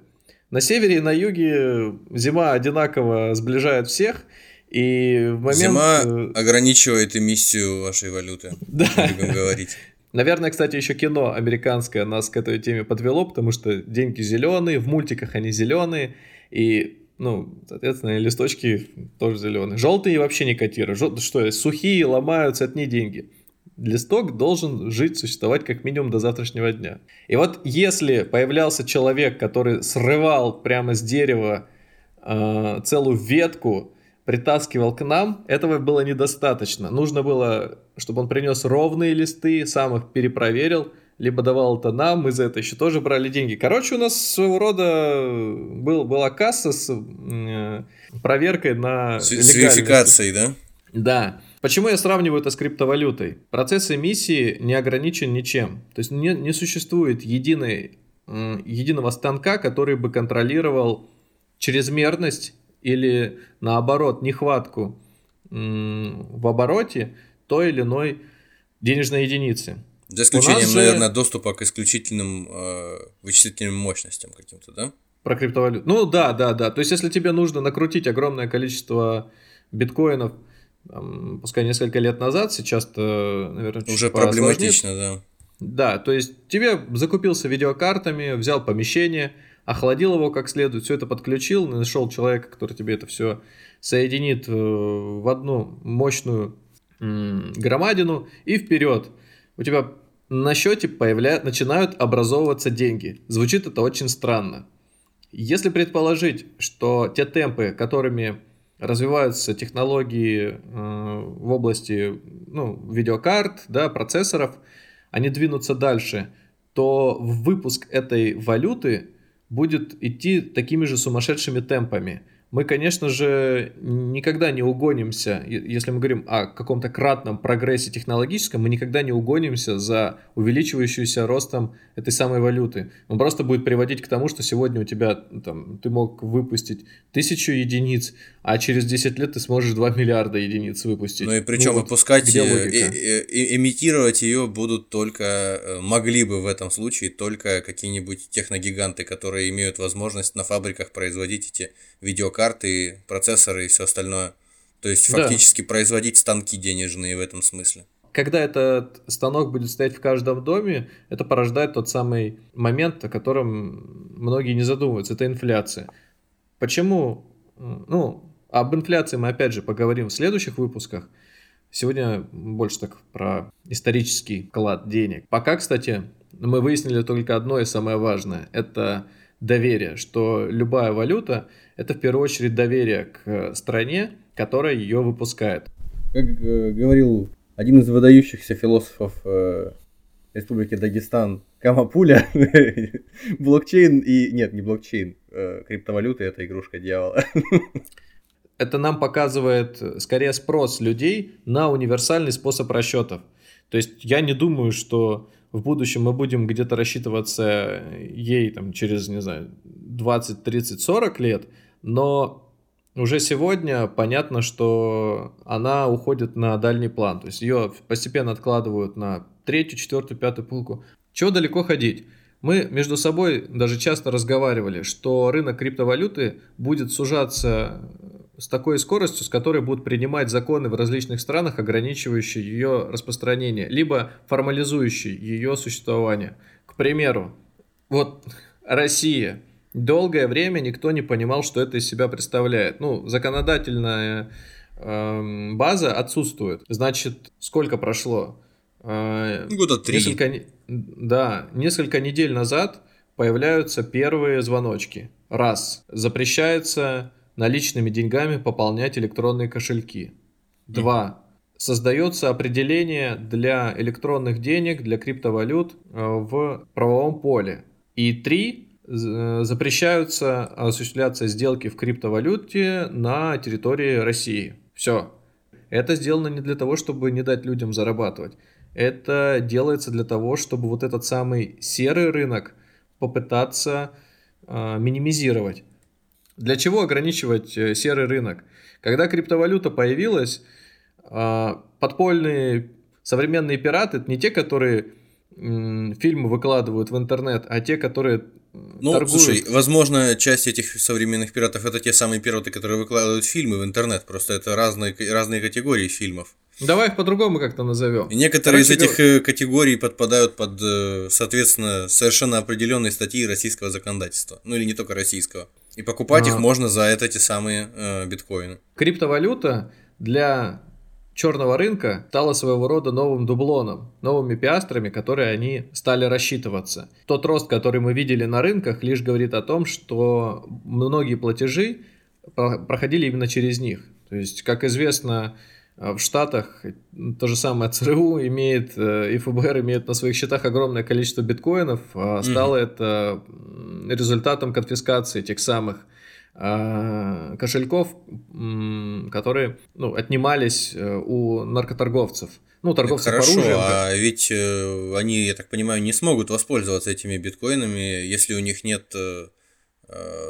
На севере и на юге зима одинаково сближает всех, и в момент... Зима э, ограничивает эмиссию вашей валюты, да. любим говорить. Наверное, кстати, еще кино американское нас к этой теме подвело, потому что деньги зеленые, в мультиках они зеленые, и, ну, соответственно, листочки тоже зеленые. Желтые вообще не котируют. Жел... Что, сухие ломаются, это не деньги листок должен жить, существовать как минимум до завтрашнего дня. И вот если появлялся человек, который срывал прямо с дерева э, целую ветку, притаскивал к нам, этого было недостаточно. Нужно было, чтобы он принес ровные листы, сам их перепроверил, либо давал это нам, мы за это еще тоже брали деньги. Короче, у нас своего рода был, была касса с э, проверкой на с, с верификацией, да? Да. Почему я сравниваю это с криптовалютой? Процесс эмиссии не ограничен ничем. То есть не, не существует единой, единого станка, который бы контролировал чрезмерность или наоборот нехватку в обороте той или иной денежной единицы. За исключением, же... наверное, доступа к исключительным э, вычислительным мощностям каким-то, да? Про криптовалюту. Ну да, да, да. То есть, если тебе нужно накрутить огромное количество биткоинов, там, пускай несколько лет назад, сейчас-то, наверное, Уже проблематично, да. Да, то есть тебе закупился видеокартами, взял помещение, охладил его как следует, все это подключил, нашел человека, который тебе это все соединит э, в одну мощную громадину и вперед. У тебя на счете появля... начинают образовываться деньги. Звучит это очень странно. Если предположить, что те темпы, которыми развиваются технологии э, в области ну, видеокарт, да, процессоров, они двинутся дальше, то выпуск этой валюты будет идти такими же сумасшедшими темпами – мы, конечно же, никогда не угонимся, если мы говорим о каком-то кратном прогрессе технологическом, мы никогда не угонимся за увеличивающуюся ростом этой самой валюты. Он просто будет приводить к тому, что сегодня у тебя, там, ты мог выпустить тысячу единиц, а через 10 лет ты сможешь 2 миллиарда единиц выпустить. Ну и причем ну, выпускать, вот, э, э, э, имитировать ее будут только, могли бы в этом случае только какие-нибудь техногиганты, которые имеют возможность на фабриках производить эти видеокарты, процессоры и все остальное. То есть фактически да. производить станки денежные в этом смысле. Когда этот станок будет стоять в каждом доме, это порождает тот самый момент, о котором многие не задумываются, это инфляция. Почему? Ну, об инфляции мы опять же поговорим в следующих выпусках. Сегодня больше так про исторический вклад денег. Пока, кстати, мы выяснили только одно и самое важное. Это доверие, что любая валюта – это в первую очередь доверие к стране, которая ее выпускает. Как э, говорил один из выдающихся философов э, Республики Дагестан Камапуля, блокчейн и... Нет, не блокчейн, э, криптовалюты — это игрушка дьявола. Это нам показывает скорее спрос людей на универсальный способ расчетов. То есть я не думаю, что в будущем мы будем где-то рассчитываться ей там через, не знаю, 20, 30, 40 лет, но уже сегодня понятно, что она уходит на дальний план. То есть ее постепенно откладывают на третью, четвертую, пятую полку. Чего далеко ходить? Мы между собой даже часто разговаривали, что рынок криптовалюты будет сужаться с такой скоростью, с которой будут принимать законы в различных странах, ограничивающие ее распространение, либо формализующие ее существование. К примеру, вот Россия. Долгое время никто не понимал, что это из себя представляет. Ну, законодательная э, база отсутствует. Значит, сколько прошло? Э, Года три. Несколько, да, несколько недель назад появляются первые звоночки. Раз. Запрещается наличными деньгами пополнять электронные кошельки. Два. Создается определение для электронных денег, для криптовалют э, в правовом поле. И три. Э, запрещаются осуществляться сделки в криптовалюте на территории России. Все. Это сделано не для того, чтобы не дать людям зарабатывать. Это делается для того, чтобы вот этот самый серый рынок попытаться э, минимизировать. Для чего ограничивать э, серый рынок? Когда криптовалюта появилась, э, подпольные современные пираты не те, которые фильмы выкладывают в интернет, а те, которые ну, торгуют. слушай, возможно, часть этих современных пиратов это те самые пираты, которые выкладывают фильмы в интернет. Просто это разные, разные категории фильмов. Давай их по-другому как-то назовем. И некоторые Короче, из этих говор... Э, категорий подпадают под, э, соответственно, совершенно определенные статьи российского законодательства. Ну или не только российского. И покупать а... их можно за это, эти самые э, биткоины. Криптовалюта для черного рынка стала своего рода новым дублоном, новыми пиастрами, которые они стали рассчитываться. Тот рост, который мы видели на рынках, лишь говорит о том, что многие платежи проходили именно через них. То есть, как известно, в Штатах то же самое ЦРУ имеет, э, и ФБР имеет на своих счетах огромное количество биткоинов. А стало mm-hmm. это результатом конфискации тех самых кошельков, которые ну, отнимались э, у наркоторговцев. Ну, торговцев Хорошо, оружием. а ведь э, они, я так понимаю, не смогут воспользоваться этими биткоинами, если у них нет э,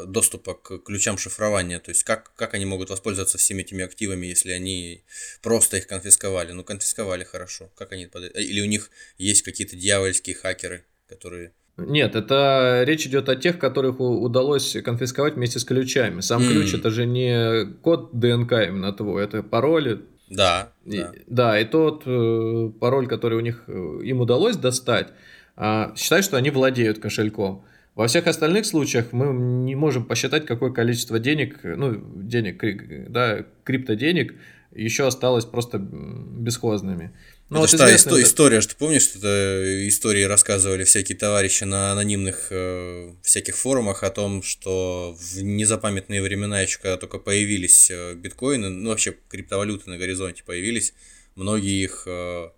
доступа к ключам шифрования. То есть как, как они могут воспользоваться всеми этими активами, если они просто их конфисковали? Ну, конфисковали хорошо. Как они Или у них есть какие-то дьявольские хакеры, которые нет, это речь идет о тех, которых удалось конфисковать вместе с ключами. Сам mm. ключ это же не код ДНК именно твой, это пароли. Да. И, да. да, и тот э, пароль, который у них э, им удалось достать, э, считай, что они владеют кошельком. Во всех остальных случаях мы не можем посчитать, какое количество денег, ну, денег, да, криптоденег еще осталось просто бесхозными. Ну, это вот та исто- история, что помнишь, что это истории рассказывали всякие товарищи на анонимных э, всяких форумах о том, что в незапамятные времена еще, когда только появились э, биткоины, ну вообще криптовалюты на горизонте появились, многие их э,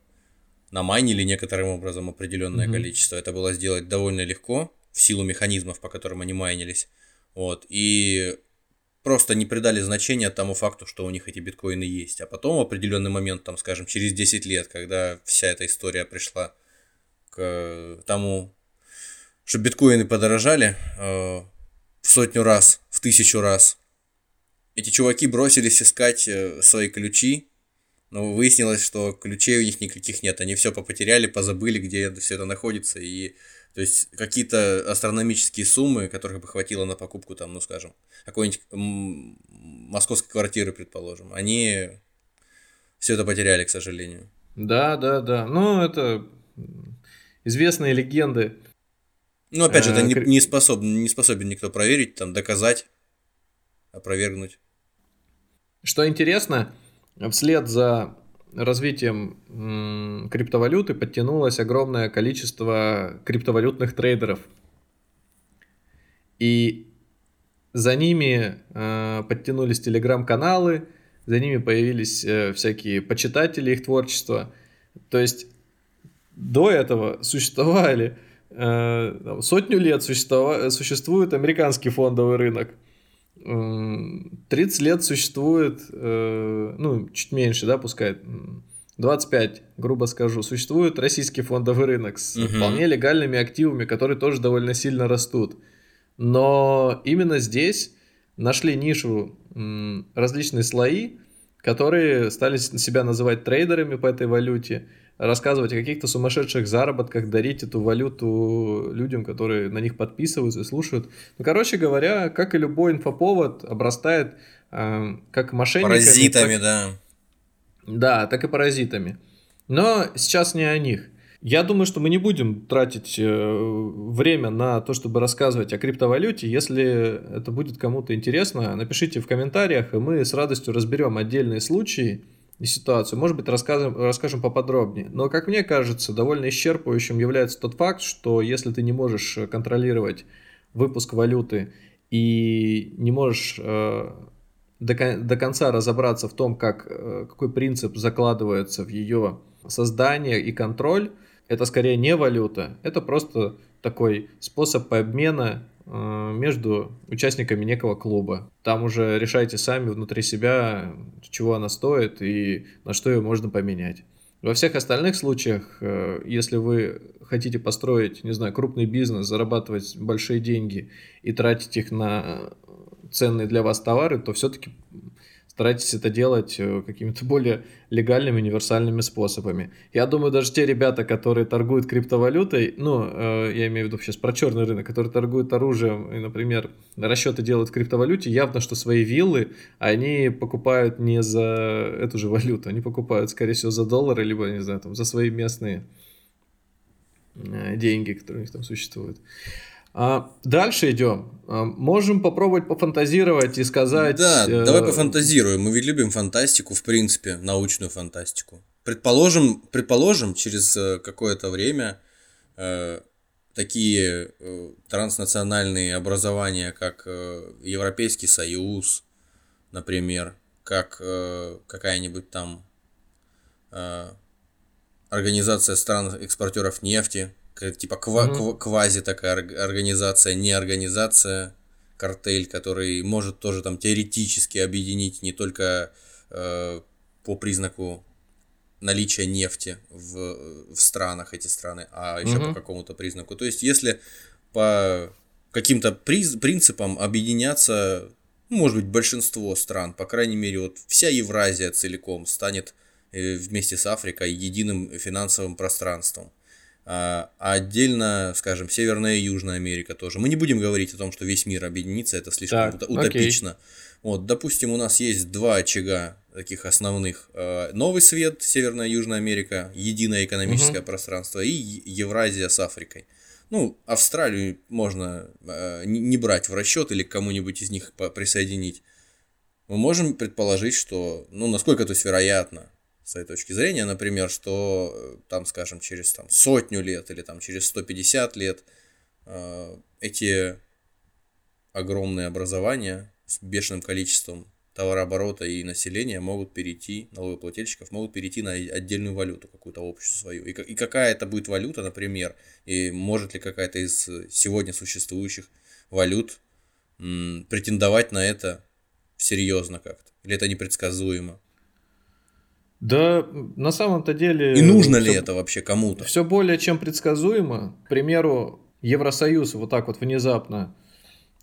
намайнили некоторым образом определенное mm-hmm. количество. Это было сделать довольно легко в силу механизмов, по которым они майнились. Вот. И просто не придали значения тому факту, что у них эти биткоины есть. А потом в определенный момент, там, скажем, через 10 лет, когда вся эта история пришла к тому, что биткоины подорожали э, в сотню раз, в тысячу раз, эти чуваки бросились искать э, свои ключи, но выяснилось, что ключей у них никаких нет. Они все попотеряли, позабыли, где все это находится, и то есть какие-то астрономические суммы, которых бы хватило на покупку, там, ну скажем, какой-нибудь московской квартиры, предположим, они все это потеряли, к сожалению. Да, да, да. Ну, это известные легенды. Ну, опять же, это не, не, способен, не способен никто проверить, там, доказать, опровергнуть. Что интересно, вслед за развитием криптовалюты подтянулось огромное количество криптовалютных трейдеров. И за ними э, подтянулись телеграм-каналы, за ними появились э, всякие почитатели их творчества. То есть до этого существовали э, сотню лет существует американский фондовый рынок. 30 лет существует, э, ну, чуть меньше, да, пускай, 25, грубо скажу, существует российский фондовый рынок с угу. вполне легальными активами, которые тоже довольно сильно растут. Но именно здесь нашли нишу различные слои, которые стали себя называть трейдерами по этой валюте, рассказывать о каких-то сумасшедших заработках, дарить эту валюту людям, которые на них подписываются и слушают. Ну, короче говоря, как и любой инфоповод, обрастает э, как мошенниками... Паразитами, так, да. Да, так и паразитами. Но сейчас не о них. Я думаю, что мы не будем тратить э, время на то, чтобы рассказывать о криптовалюте. Если это будет кому-то интересно, напишите в комментариях, и мы с радостью разберем отдельные случаи ситуацию. Может быть, расскажем, расскажем поподробнее. Но, как мне кажется, довольно исчерпывающим является тот факт, что если ты не можешь контролировать выпуск валюты и не можешь э, до, до конца разобраться в том, как, э, какой принцип закладывается в ее создание и контроль, это скорее не валюта, это просто такой способ обмена э, между участниками некого клуба. Там уже решайте сами внутри себя, чего она стоит и на что ее можно поменять. Во всех остальных случаях, э, если вы хотите построить, не знаю, крупный бизнес, зарабатывать большие деньги и тратить их на ценные для вас товары, то все-таки старайтесь это делать э, какими-то более легальными, универсальными способами. Я думаю, даже те ребята, которые торгуют криптовалютой, ну, э, я имею в виду сейчас про черный рынок, которые торгуют оружием и, например, расчеты делают в криптовалюте, явно, что свои виллы они покупают не за эту же валюту, они покупают, скорее всего, за доллары, либо, не знаю, там, за свои местные э, деньги, которые у них там существуют. А, дальше идем. А, можем попробовать пофантазировать и сказать... Да, э... давай пофантазируем. Мы ведь любим фантастику, в принципе, научную фантастику. Предположим, предположим через э, какое-то время э, такие транснациональные образования, как Европейский Союз, например, как какая-нибудь там организация стран-экспортеров нефти, типа ква- mm-hmm. квази такая организация, не организация, картель, который может тоже там теоретически объединить не только э, по признаку наличия нефти в, в странах эти страны, а еще mm-hmm. по какому-то признаку. То есть, если по каким-то приз, принципам объединяться, ну, может быть, большинство стран, по крайней мере, вот вся Евразия целиком станет э, вместе с Африкой единым финансовым пространством. А, а отдельно, скажем, Северная и Южная Америка тоже. Мы не будем говорить о том, что весь мир объединится, это слишком так, утопично. Окей. Вот, допустим, у нас есть два очага таких основных. А, Новый свет, Северная и Южная Америка, единое экономическое угу. пространство и Евразия с Африкой. Ну, Австралию можно э, не брать в расчет или кому-нибудь из них присоединить. Мы можем предположить, что, ну, насколько то есть вероятно, с своей точки зрения, например, что э, там, скажем, через там, сотню лет или там, через 150 лет э, эти огромные образования с бешеным количеством товарооборота и населения могут перейти, налогоплательщиков могут перейти на отдельную валюту, какую-то общую свою. И, и какая это будет валюта, например, и может ли какая-то из сегодня существующих валют м, претендовать на это серьезно как-то? Или это непредсказуемо? Да, на самом-то деле... И нужно ли это вообще кому-то? Все более чем предсказуемо. К примеру, Евросоюз вот так вот внезапно,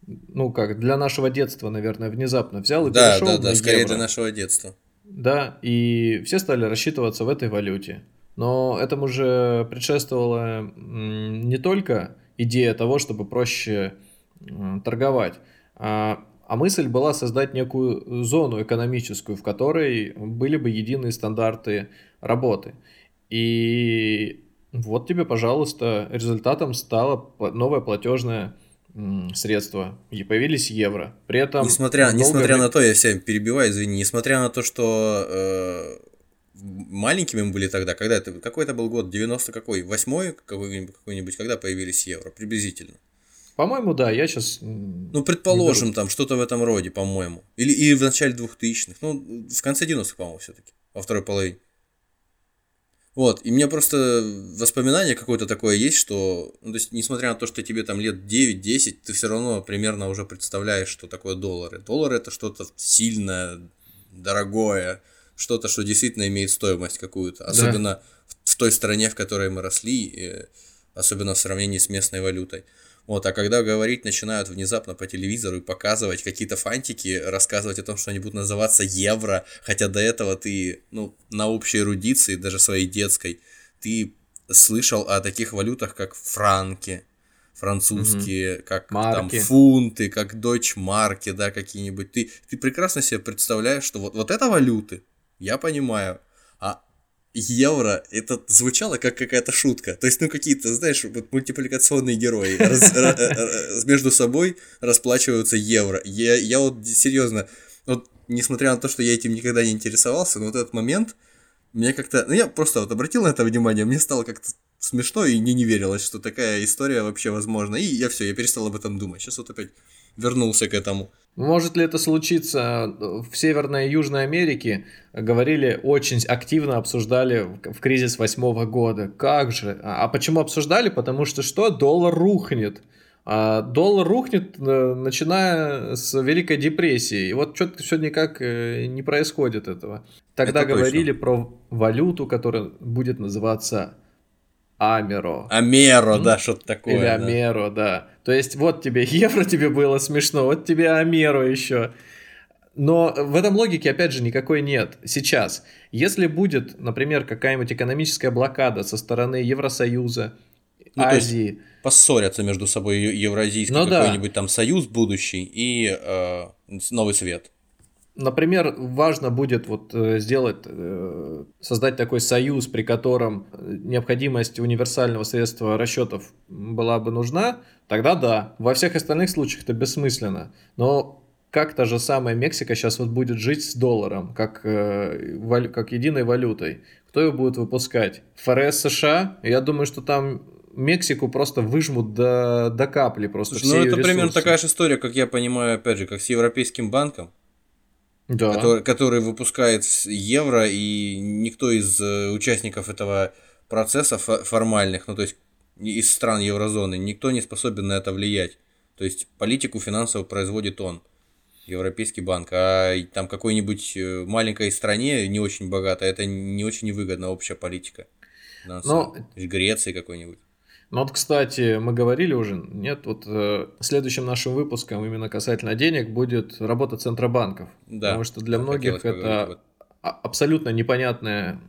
ну как, для нашего детства, наверное, внезапно взял и да, перешел Да, да, да, скорее евро. для нашего детства. Да, и все стали рассчитываться в этой валюте. Но этому же предшествовала не только идея того, чтобы проще торговать, а а мысль была создать некую зону экономическую, в которой были бы единые стандарты работы. И вот тебе, пожалуйста, результатом стало новое платежное средство. И появились евро. При этом... Несмотря, долго... несмотря на то, я всем перебиваю, извини, несмотря на то, что э, маленькими мы были тогда, когда это, какой это был год, 90 какой, восьмой какой-нибудь, какой-нибудь, когда появились евро, приблизительно. По-моему, да, я сейчас... Ну, предположим, там что-то в этом роде, по-моему. Или и в начале 2000-х. Ну, в конце 90-х, по-моему, все-таки. Во второй половине. Вот, и у меня просто воспоминание какое-то такое есть, что, ну, то есть, несмотря на то, что тебе там лет 9-10, ты все равно примерно уже представляешь, что такое доллары. Доллар это что-то сильное, дорогое, что-то, что действительно имеет стоимость какую-то. Особенно да. в, той стране, в которой мы росли, и особенно в сравнении с местной валютой. Вот, а когда говорить начинают внезапно по телевизору и показывать какие-то фантики, рассказывать о том, что они будут называться евро, хотя до этого ты, ну, на общей эрудиции, даже своей детской, ты слышал о таких валютах, как франки, французские, угу. как марки. там фунты, как дочь марки, да, какие-нибудь. Ты, ты прекрасно себе представляешь, что вот, вот это валюты, я понимаю, евро, это звучало как какая-то шутка. То есть, ну, какие-то, знаешь, вот мультипликационные герои между собой расплачиваются евро. Я, я вот серьезно, вот несмотря на то, что я этим никогда не интересовался, но вот этот момент, мне как-то, ну, я просто вот обратил на это внимание, мне стало как-то смешно и не, не верилось, что такая история вообще возможна. И я все, я перестал об этом думать. Сейчас вот опять вернулся к этому. Может ли это случиться в Северной и Южной Америке? Говорили, очень активно обсуждали в кризис восьмого года. Как же? А, а почему обсуждали? Потому что что? Доллар рухнет. А доллар рухнет, э, начиная с Великой депрессии. И вот что-то все никак э, не происходит этого. Тогда Это говорили точно. про валюту, которая будет называться Амеро. Амеро, да, что-то такое. Или Амеро, да. да. То есть вот тебе евро, тебе было смешно, вот тебе Амеро еще. Но в этом логике, опять же, никакой нет. Сейчас, если будет, например, какая-нибудь экономическая блокада со стороны Евросоюза, ну, Азии... поссорятся между собой Евразийский ну, какой-нибудь да. там союз будущий и э, Новый Свет. Например, важно будет вот э, сделать, э, создать такой союз, при котором необходимость универсального средства расчетов была бы нужна, тогда да. Во всех остальных случаях это бессмысленно. Но как та же самая Мексика сейчас вот будет жить с долларом, как, э, как единой валютой? Кто ее будет выпускать? ФРС США? Я думаю, что там Мексику просто выжмут до, до капли просто. Слушай, ну, это примерно такая же история, как я понимаю, опять же, как с Европейским банком да. который, который выпускает евро, и никто из э, участников этого процесса формальных, ну то есть из стран еврозоны, никто не способен на это влиять. То есть политику финансовую производит он, Европейский банк, а там какой-нибудь э, маленькой стране, не очень богатой, это не очень невыгодна общая политика. Но... Греции какой-нибудь. Ну вот, кстати, мы говорили уже, нет, вот э, следующим нашим выпуском именно касательно денег будет работа Центробанков. Да. Потому что для многих это абсолютно непонятное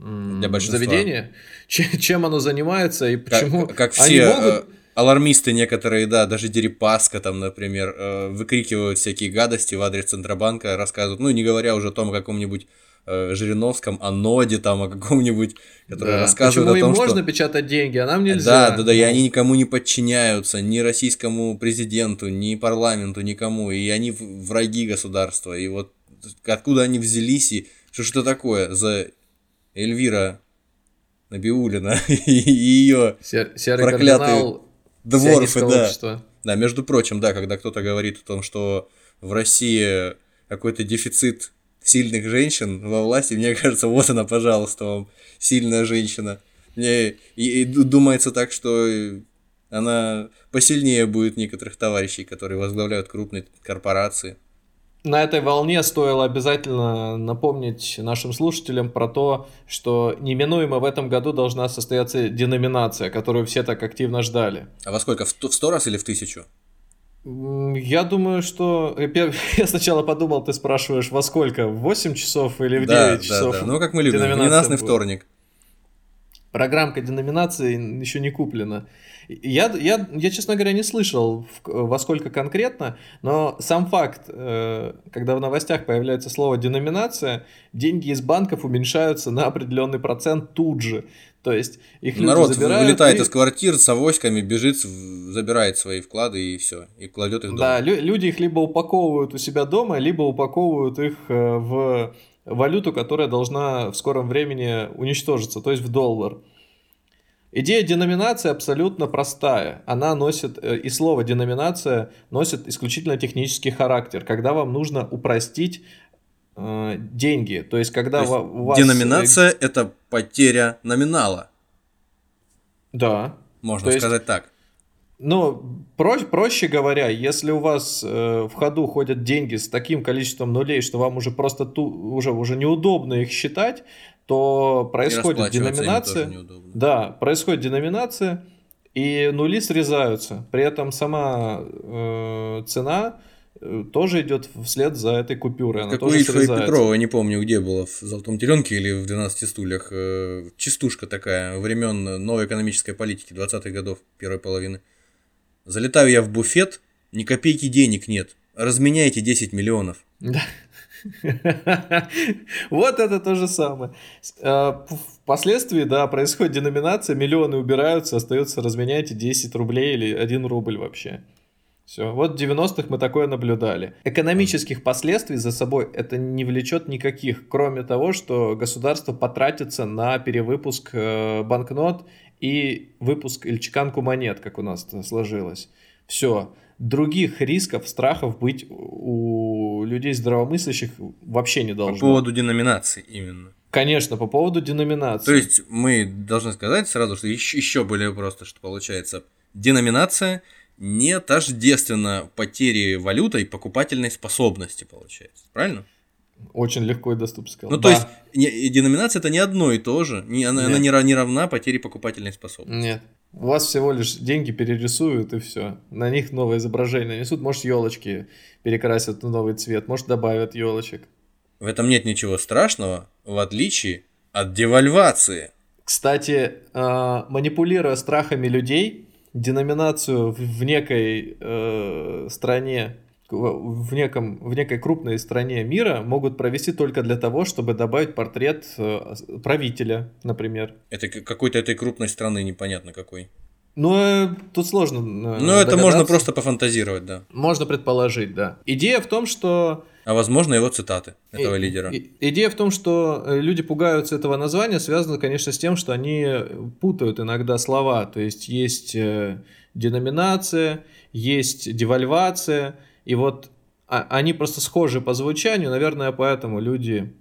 для заведение, чем оно занимается и почему как, как все они могут... Э, алармисты некоторые, да, даже Дерипаска там, например, э, выкрикивают всякие гадости в адрес Центробанка, рассказывают, ну, не говоря уже о том каком-нибудь э, Жириновском, о ноде там, о каком-нибудь, который да. рассказывает Почему о том, им можно печатать деньги, а нам нельзя. Да, да, да, и они никому не подчиняются, ни российскому президенту, ни парламенту, никому, и они враги государства, и вот откуда они взялись, и что что такое за Эльвира Набиулина и ее проклятые дворфы, да. Общества. Да, между прочим, да, когда кто-то говорит о том, что в России какой-то дефицит сильных женщин во власти, мне кажется, вот она, пожалуйста, вам сильная женщина. Мне и, и думается так, что она посильнее будет некоторых товарищей, которые возглавляют крупные корпорации. На этой волне стоило обязательно напомнить нашим слушателям про то, что неминуемо в этом году должна состояться деноминация, которую все так активно ждали. А во сколько? В сто раз или в тысячу? Я думаю, что... Я сначала подумал, ты спрашиваешь, во сколько? В 8 часов или в 9 да, часов? Да, да, ну как мы любим, ненастный вторник. Программка деноминации еще не куплена. Я, я, я, честно говоря, не слышал, во сколько конкретно, но сам факт, э, когда в новостях появляется слово деноминация, деньги из банков уменьшаются на определенный процент тут же. То есть их люди Народ забирают вылетает и... из квартир с авоськами, бежит, забирает свои вклады и все, и кладет их дома. Да, лю- люди их либо упаковывают у себя дома, либо упаковывают их э, в валюту, которая должна в скором времени уничтожиться, то есть в доллар. Идея деноминации абсолютно простая. Она носит, э, и слово деноминация носит исключительно технический характер, когда вам нужно упростить э, деньги. То есть, когда То есть, у вас... Деноминация – это потеря номинала. Да. Можно То есть- сказать так. Ну, про- проще говоря, если у вас э, в ходу ходят деньги с таким количеством нулей, что вам уже просто ту, уже, уже неудобно их считать, то происходит деноминация. Да, происходит деноминация, и нули срезаются. При этом сама э, цена э, тоже идет вслед за этой купюрой. Она Как у тоже Ильфа и срезается. Петрова, не помню, где было, в «Золотом теленке» или в «12 стульях», э, частушка такая, времен новой экономической политики 20-х годов, первой половины. Залетаю я в буфет, ни копейки денег нет, разменяйте 10 миллионов. Да. Вот это то же самое. Э, Впоследствии, да, происходит деноминация, миллионы убираются, остается, разменяйте 10 рублей или 1 рубль вообще. Все. Вот в 90-х мы такое наблюдали. Экономических последствий за собой это не влечет никаких, кроме того, что государство потратится на перевыпуск э, банкнот и выпуск или чеканку монет, как у нас сложилось. Все. Других рисков, страхов быть у людей здравомыслящих вообще не По должно. поводу деноминации именно. Конечно, по поводу деноминации. То есть мы должны сказать сразу, что еще, еще более просто, что получается. Деноминация не тождественно потере валютой покупательной способности, получается. Правильно? Очень легко и доступно сказал. Ну, Да. то есть, не- деноминация это не одно и то же. Не, она, она не, не равна потере покупательной способности. Нет. У вас всего лишь деньги перерисуют и все. На них новое изображение нанесут. Может, елочки перекрасят на новый цвет, может, добавят елочек. В этом нет ничего страшного, в отличие от девальвации. Кстати, э, манипулируя страхами людей, деноминацию в, в некой э, стране, в, неком, в некой крупной стране мира могут провести только для того, чтобы добавить портрет э, правителя, например. Это какой-то этой крупной страны, непонятно какой. Ну, э, тут сложно. э, Ну, это можно просто пофантазировать, да. Можно предположить, да. Идея в том, что А возможно, его цитаты этого И- лидера. и- идея в том, что э, люди пугаются этого названия, связано, конечно, с тем, что они путают иногда слова. То есть есть э, деноминация, есть девальвация, и вот а- они просто схожи по звучанию, наверное, поэтому люди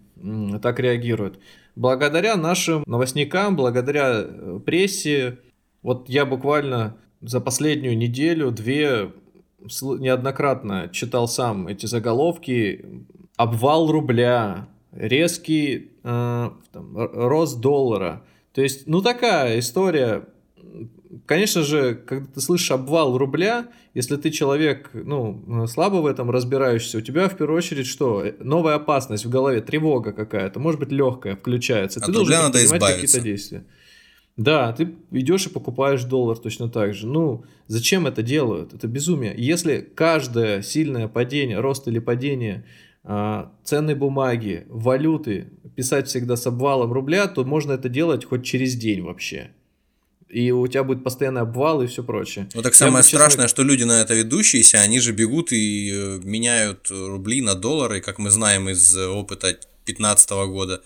так реагируют. Благодаря нашим новостникам, благодаря э, прессе, вот я буквально за последнюю неделю-две сл- неоднократно читал сам эти заголовки. Обвал рубля, резкий э, там, рост доллара. То есть, ну такая история. Конечно же, когда ты слышишь обвал рубля, если ты человек, ну, слабо в этом разбираешься, у тебя в первую очередь что? Новая опасность в голове, тревога какая-то, может быть, легкая включается. От ты должен рубля надо предпринимать избавиться. какие-то действия. Да, ты идешь и покупаешь доллар точно так же. Ну, зачем это делают? Это безумие. Если каждое сильное падение, рост или падение а, ценной бумаги, валюты писать всегда с обвалом рубля, то можно это делать хоть через день вообще. И у тебя будет постоянный обвал и все прочее. Ну так Я самое бы, честно, страшное, что люди на это ведущиеся, они же бегут и э, меняют рубли на доллары, как мы знаем из э, опыта 2015 года,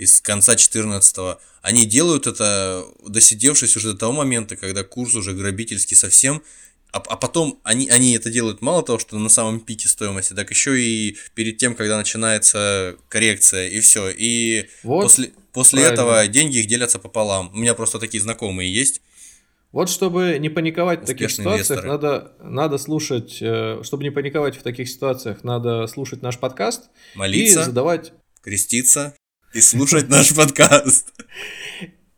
из конца 2014. Они делают это, досидевшись уже до того момента, когда курс уже грабительский совсем, а, а потом они, они это делают мало того, что на самом пике стоимости, так еще и перед тем, когда начинается коррекция, и все. И Вот, после, после правильно. этого деньги их делятся пополам. У меня просто такие знакомые есть. Вот чтобы не паниковать в таких ситуациях, инвесторы. надо, надо слушать, э, чтобы не паниковать в таких ситуациях, надо слушать наш подкаст и Молиться. задавать креститься и слушать наш подкаст.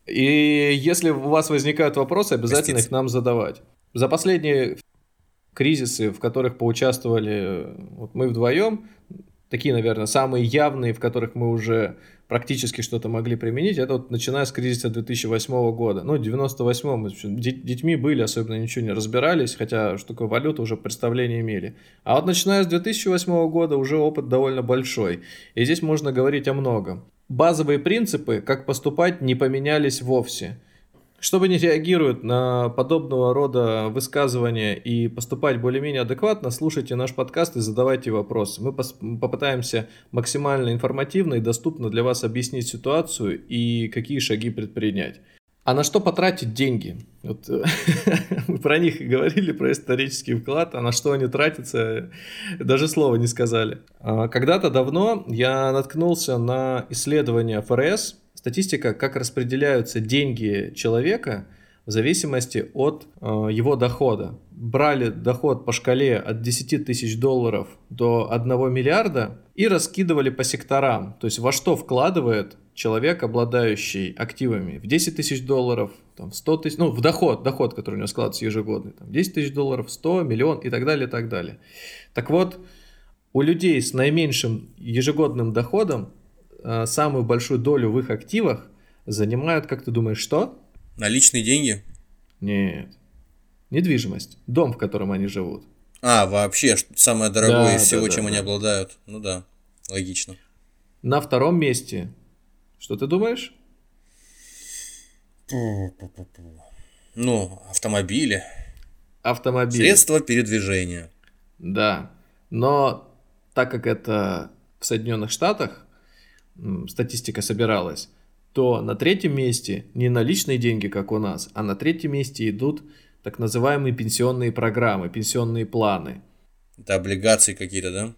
И если у вас возникают вопросы, обязательно Простите. их нам задавать. За последние кризисы, в которых поучаствовали вот мы вдвоем, такие, наверное, самые явные, в которых мы уже практически что-то могли применить, это вот начиная с кризиса 2008 года. Ну, в 98-м мы детьми были, особенно ничего не разбирались, хотя что такое валюта уже представление имели. А вот начиная с 2008 года уже опыт довольно большой. И здесь можно говорить о многом. Базовые принципы, как поступать, не поменялись вовсе. Чтобы не реагировать на подобного рода высказывания и поступать более-менее адекватно, слушайте наш подкаст и задавайте вопросы. Мы попытаемся максимально информативно и доступно для вас объяснить ситуацию и какие шаги предпринять. А на что потратить деньги? Вот, мы про них и говорили, про исторический вклад, а на что они тратятся, даже слова не сказали. А когда-то давно я наткнулся на исследование ФРС, статистика, как распределяются деньги человека в зависимости от э, его дохода. Брали доход по шкале от 10 тысяч долларов до 1 миллиарда и раскидывали по секторам. То есть во что вкладывает человек, обладающий активами в 10 тысяч долларов, там, в 100 тысяч, ну, в доход, доход, который у него складывается ежегодный, там, 10 тысяч долларов, 100, миллион и так далее, и так далее. Так вот, у людей с наименьшим ежегодным доходом э, самую большую долю в их активах занимают, как ты думаешь, что? Наличные деньги? Нет. Недвижимость. Дом, в котором они живут. А, вообще, самое дорогое да, из всего, да, чем да, они да. обладают. Ну да, логично. На втором месте что ты думаешь? Ну, автомобили. Автомобили. Средства передвижения. Да. Но так как это в Соединенных Штатах статистика собиралась, то на третьем месте не наличные деньги, как у нас, а на третьем месте идут так называемые пенсионные программы, пенсионные планы. Это облигации какие-то, да?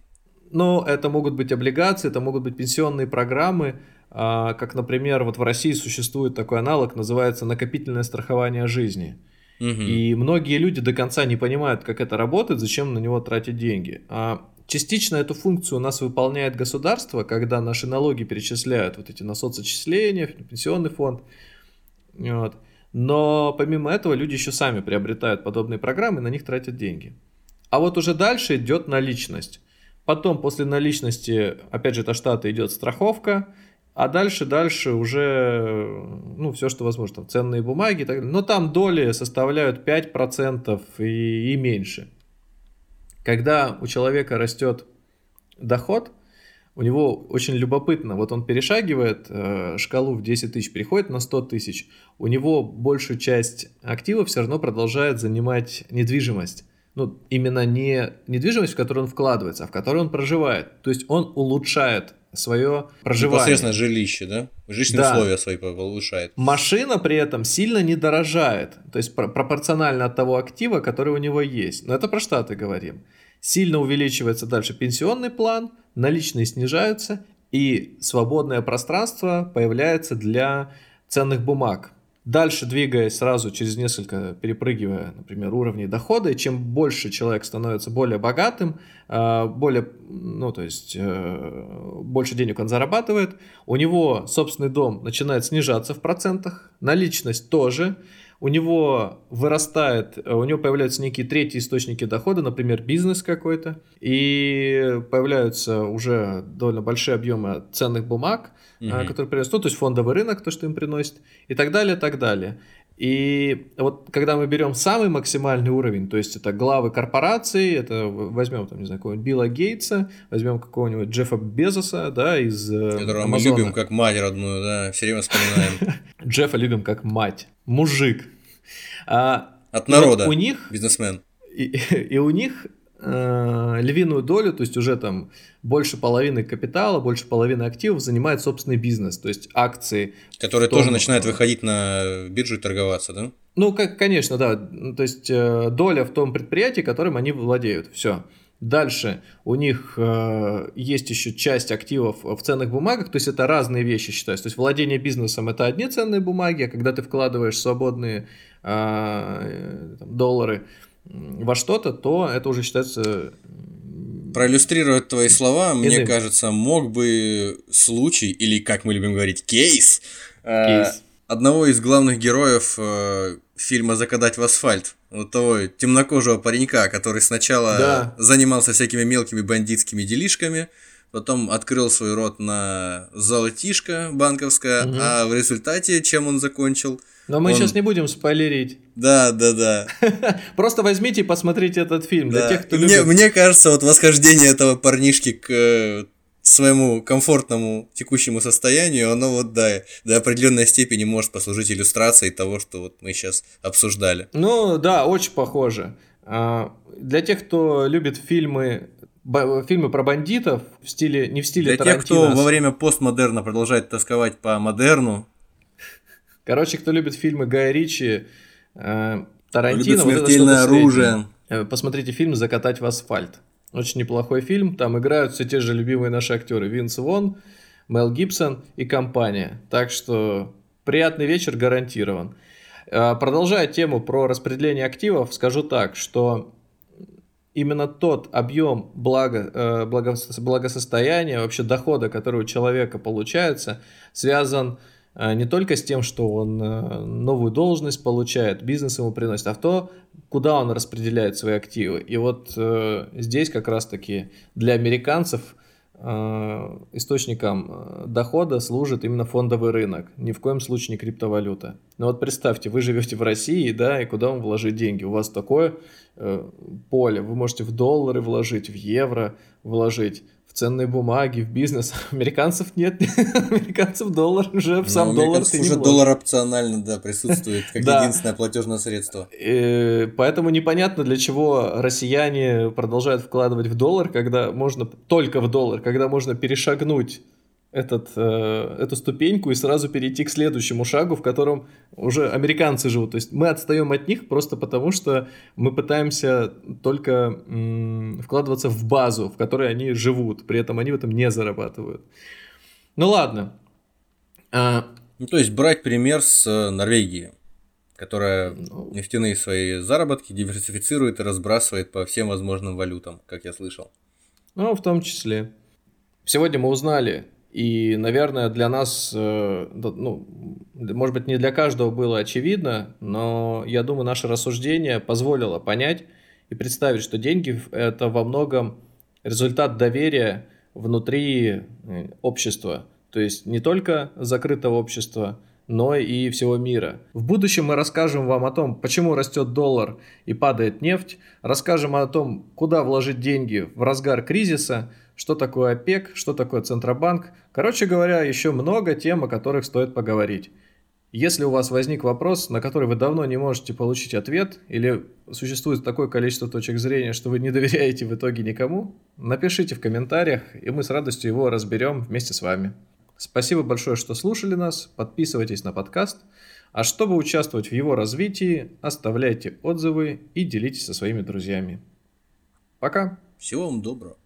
Ну, это могут быть облигации, это могут быть пенсионные программы, а, как, например, вот в России существует такой аналог, называется накопительное страхование жизни. Угу. И многие люди до конца не понимают, как это работает, зачем на него тратить деньги. А частично эту функцию у нас выполняет государство, когда наши налоги перечисляют вот эти на соцотчисления, пенсионный фонд. Вот. Но помимо этого люди еще сами приобретают подобные программы и на них тратят деньги. А вот уже дальше идет наличность. Потом после наличности, опять же, это штаты идет страховка, а дальше, дальше уже, ну, все, что возможно, там, ценные бумаги и так далее. Но там доли составляют 5% и, и меньше. Когда у человека растет доход, у него очень любопытно, вот он перешагивает э, шкалу в 10 тысяч, переходит на 100 тысяч, у него большую часть активов все равно продолжает занимать недвижимость. Ну, именно не недвижимость, в которую он вкладывается, а в которой он проживает. То есть он улучшает свое проживание. Непосредственно жилище, да? Жилищные да. условия свои улучшает. Машина при этом сильно не дорожает, то есть пропорционально от того актива, который у него есть. Но это про Штаты говорим. Сильно увеличивается дальше пенсионный план, наличные снижаются, и свободное пространство появляется для ценных бумаг. Дальше двигаясь сразу через несколько, перепрыгивая, например, уровней дохода, и чем больше человек становится более богатым, а, более, ну, то есть, э, больше денег он зарабатывает, у него собственный дом начинает снижаться в процентах, наличность тоже, у него вырастает, у него появляются некие третьи источники дохода, например, бизнес какой-то, и появляются уже довольно большие объемы ценных бумаг, угу. которые приносят, ну, то есть фондовый рынок, то, что им приносит, и так далее, и так далее. И вот когда мы берем самый максимальный уровень, то есть это главы корпораций, это возьмем там, не знаю, какого-нибудь Билла Гейтса, возьмем какого-нибудь Джеффа Безоса, да, из э, Которого мы любим как мать родную, да, все время вспоминаем. Джеффа любим как мать, мужик. А, От народа, у них, бизнесмен. И, и у них э, львиную долю, то есть уже там больше половины капитала, больше половины активов занимает собственный бизнес, то есть акции. Которые том, тоже начинают выходить на биржу и торговаться, да? Ну, как, конечно, да. То есть э, доля в том предприятии, которым они владеют. Все. Дальше у них э, есть еще часть активов в ценных бумагах, то есть это разные вещи считаются. То есть владение бизнесом это одни ценные бумаги, а когда ты вкладываешь свободные э, там, доллары во что-то, то это уже считается проиллюстрировать твои слова, Иным. мне кажется, мог бы случай, или как мы любим говорить, кейс, э, кейс. Одного из главных героев э, фильма «Закадать в асфальт». Вот того темнокожего паренька, который сначала да. занимался всякими мелкими бандитскими делишками, потом открыл свой рот на золотишко банковское, угу. а в результате чем он закончил – но мы он... сейчас не будем спойлерить. Да, да, да. Просто возьмите и посмотрите этот фильм. Да. Для тех, кто мне, любит... мне кажется, вот восхождение этого парнишки к э, своему комфортному текущему состоянию, оно вот, да, до определенной степени может послужить иллюстрацией того, что вот мы сейчас обсуждали. Ну, да, очень похоже. А, для тех, кто любит фильмы фильмы про бандитов в стиле не в стиле Для Тарантино. тех, кто во время постмодерна продолжает тосковать по модерну, Короче, кто любит фильмы Гая Ричи, э, Тарантино... Любит смертельное вот оружие. Э, посмотрите фильм «Закатать в асфальт». Очень неплохой фильм. Там играют все те же любимые наши актеры. Винс Вон, Мел Гибсон и компания. Так что приятный вечер гарантирован. Э, продолжая тему про распределение активов, скажу так, что именно тот объем благо, э, благосостояния, вообще дохода, который у человека получается, связан Э, не только с тем, что он э, новую должность получает, бизнес ему приносит, а в то, куда он распределяет свои активы. И вот э, здесь как раз-таки для американцев источником дохода служит именно фондовый рынок, ни в коем случае не криптовалюта. Но вот представьте, вы живете в России, да, и куда вам вложить деньги? У вас такое поле, вы можете в доллары вложить, в евро вложить, ценные бумаги, в бизнес. Американцев нет. Американцев доллар уже в сам доллар ты уже доллар опционально, да, присутствует как единственное платежное средство. И поэтому непонятно, для чего россияне продолжают вкладывать в доллар, когда можно только в доллар, когда можно перешагнуть этот, э, эту ступеньку и сразу перейти к следующему шагу, в котором уже американцы живут. То есть мы отстаем от них просто потому, что мы пытаемся только м, вкладываться в базу, в которой они живут, при этом они в этом не зарабатывают. Ну ладно. А... Ну, то есть брать пример с э, Норвегии, которая ну... нефтяные свои заработки диверсифицирует и разбрасывает по всем возможным валютам, как я слышал. Ну, в том числе. Сегодня мы узнали, и, наверное, для нас, э, ну, может быть, не для каждого было очевидно, но я думаю, наше рассуждение позволило понять и представить, что деньги – это во многом результат доверия внутри э, общества. То есть не только закрытого общества, но и всего мира. В будущем мы расскажем вам о том, почему растет доллар и падает нефть, расскажем о том, куда вложить деньги в разгар кризиса – что такое ОПЕК, что такое Центробанк. Короче говоря, еще много тем, о которых стоит поговорить. Если у вас возник вопрос, на который вы давно не можете получить ответ, или существует такое количество точек зрения, что вы не доверяете в итоге никому, напишите в комментариях, и мы с радостью его разберем вместе с вами. Спасибо большое, что слушали нас, подписывайтесь на подкаст, а чтобы участвовать в его развитии, оставляйте отзывы и делитесь со своими друзьями. Пока! Всего вам доброго!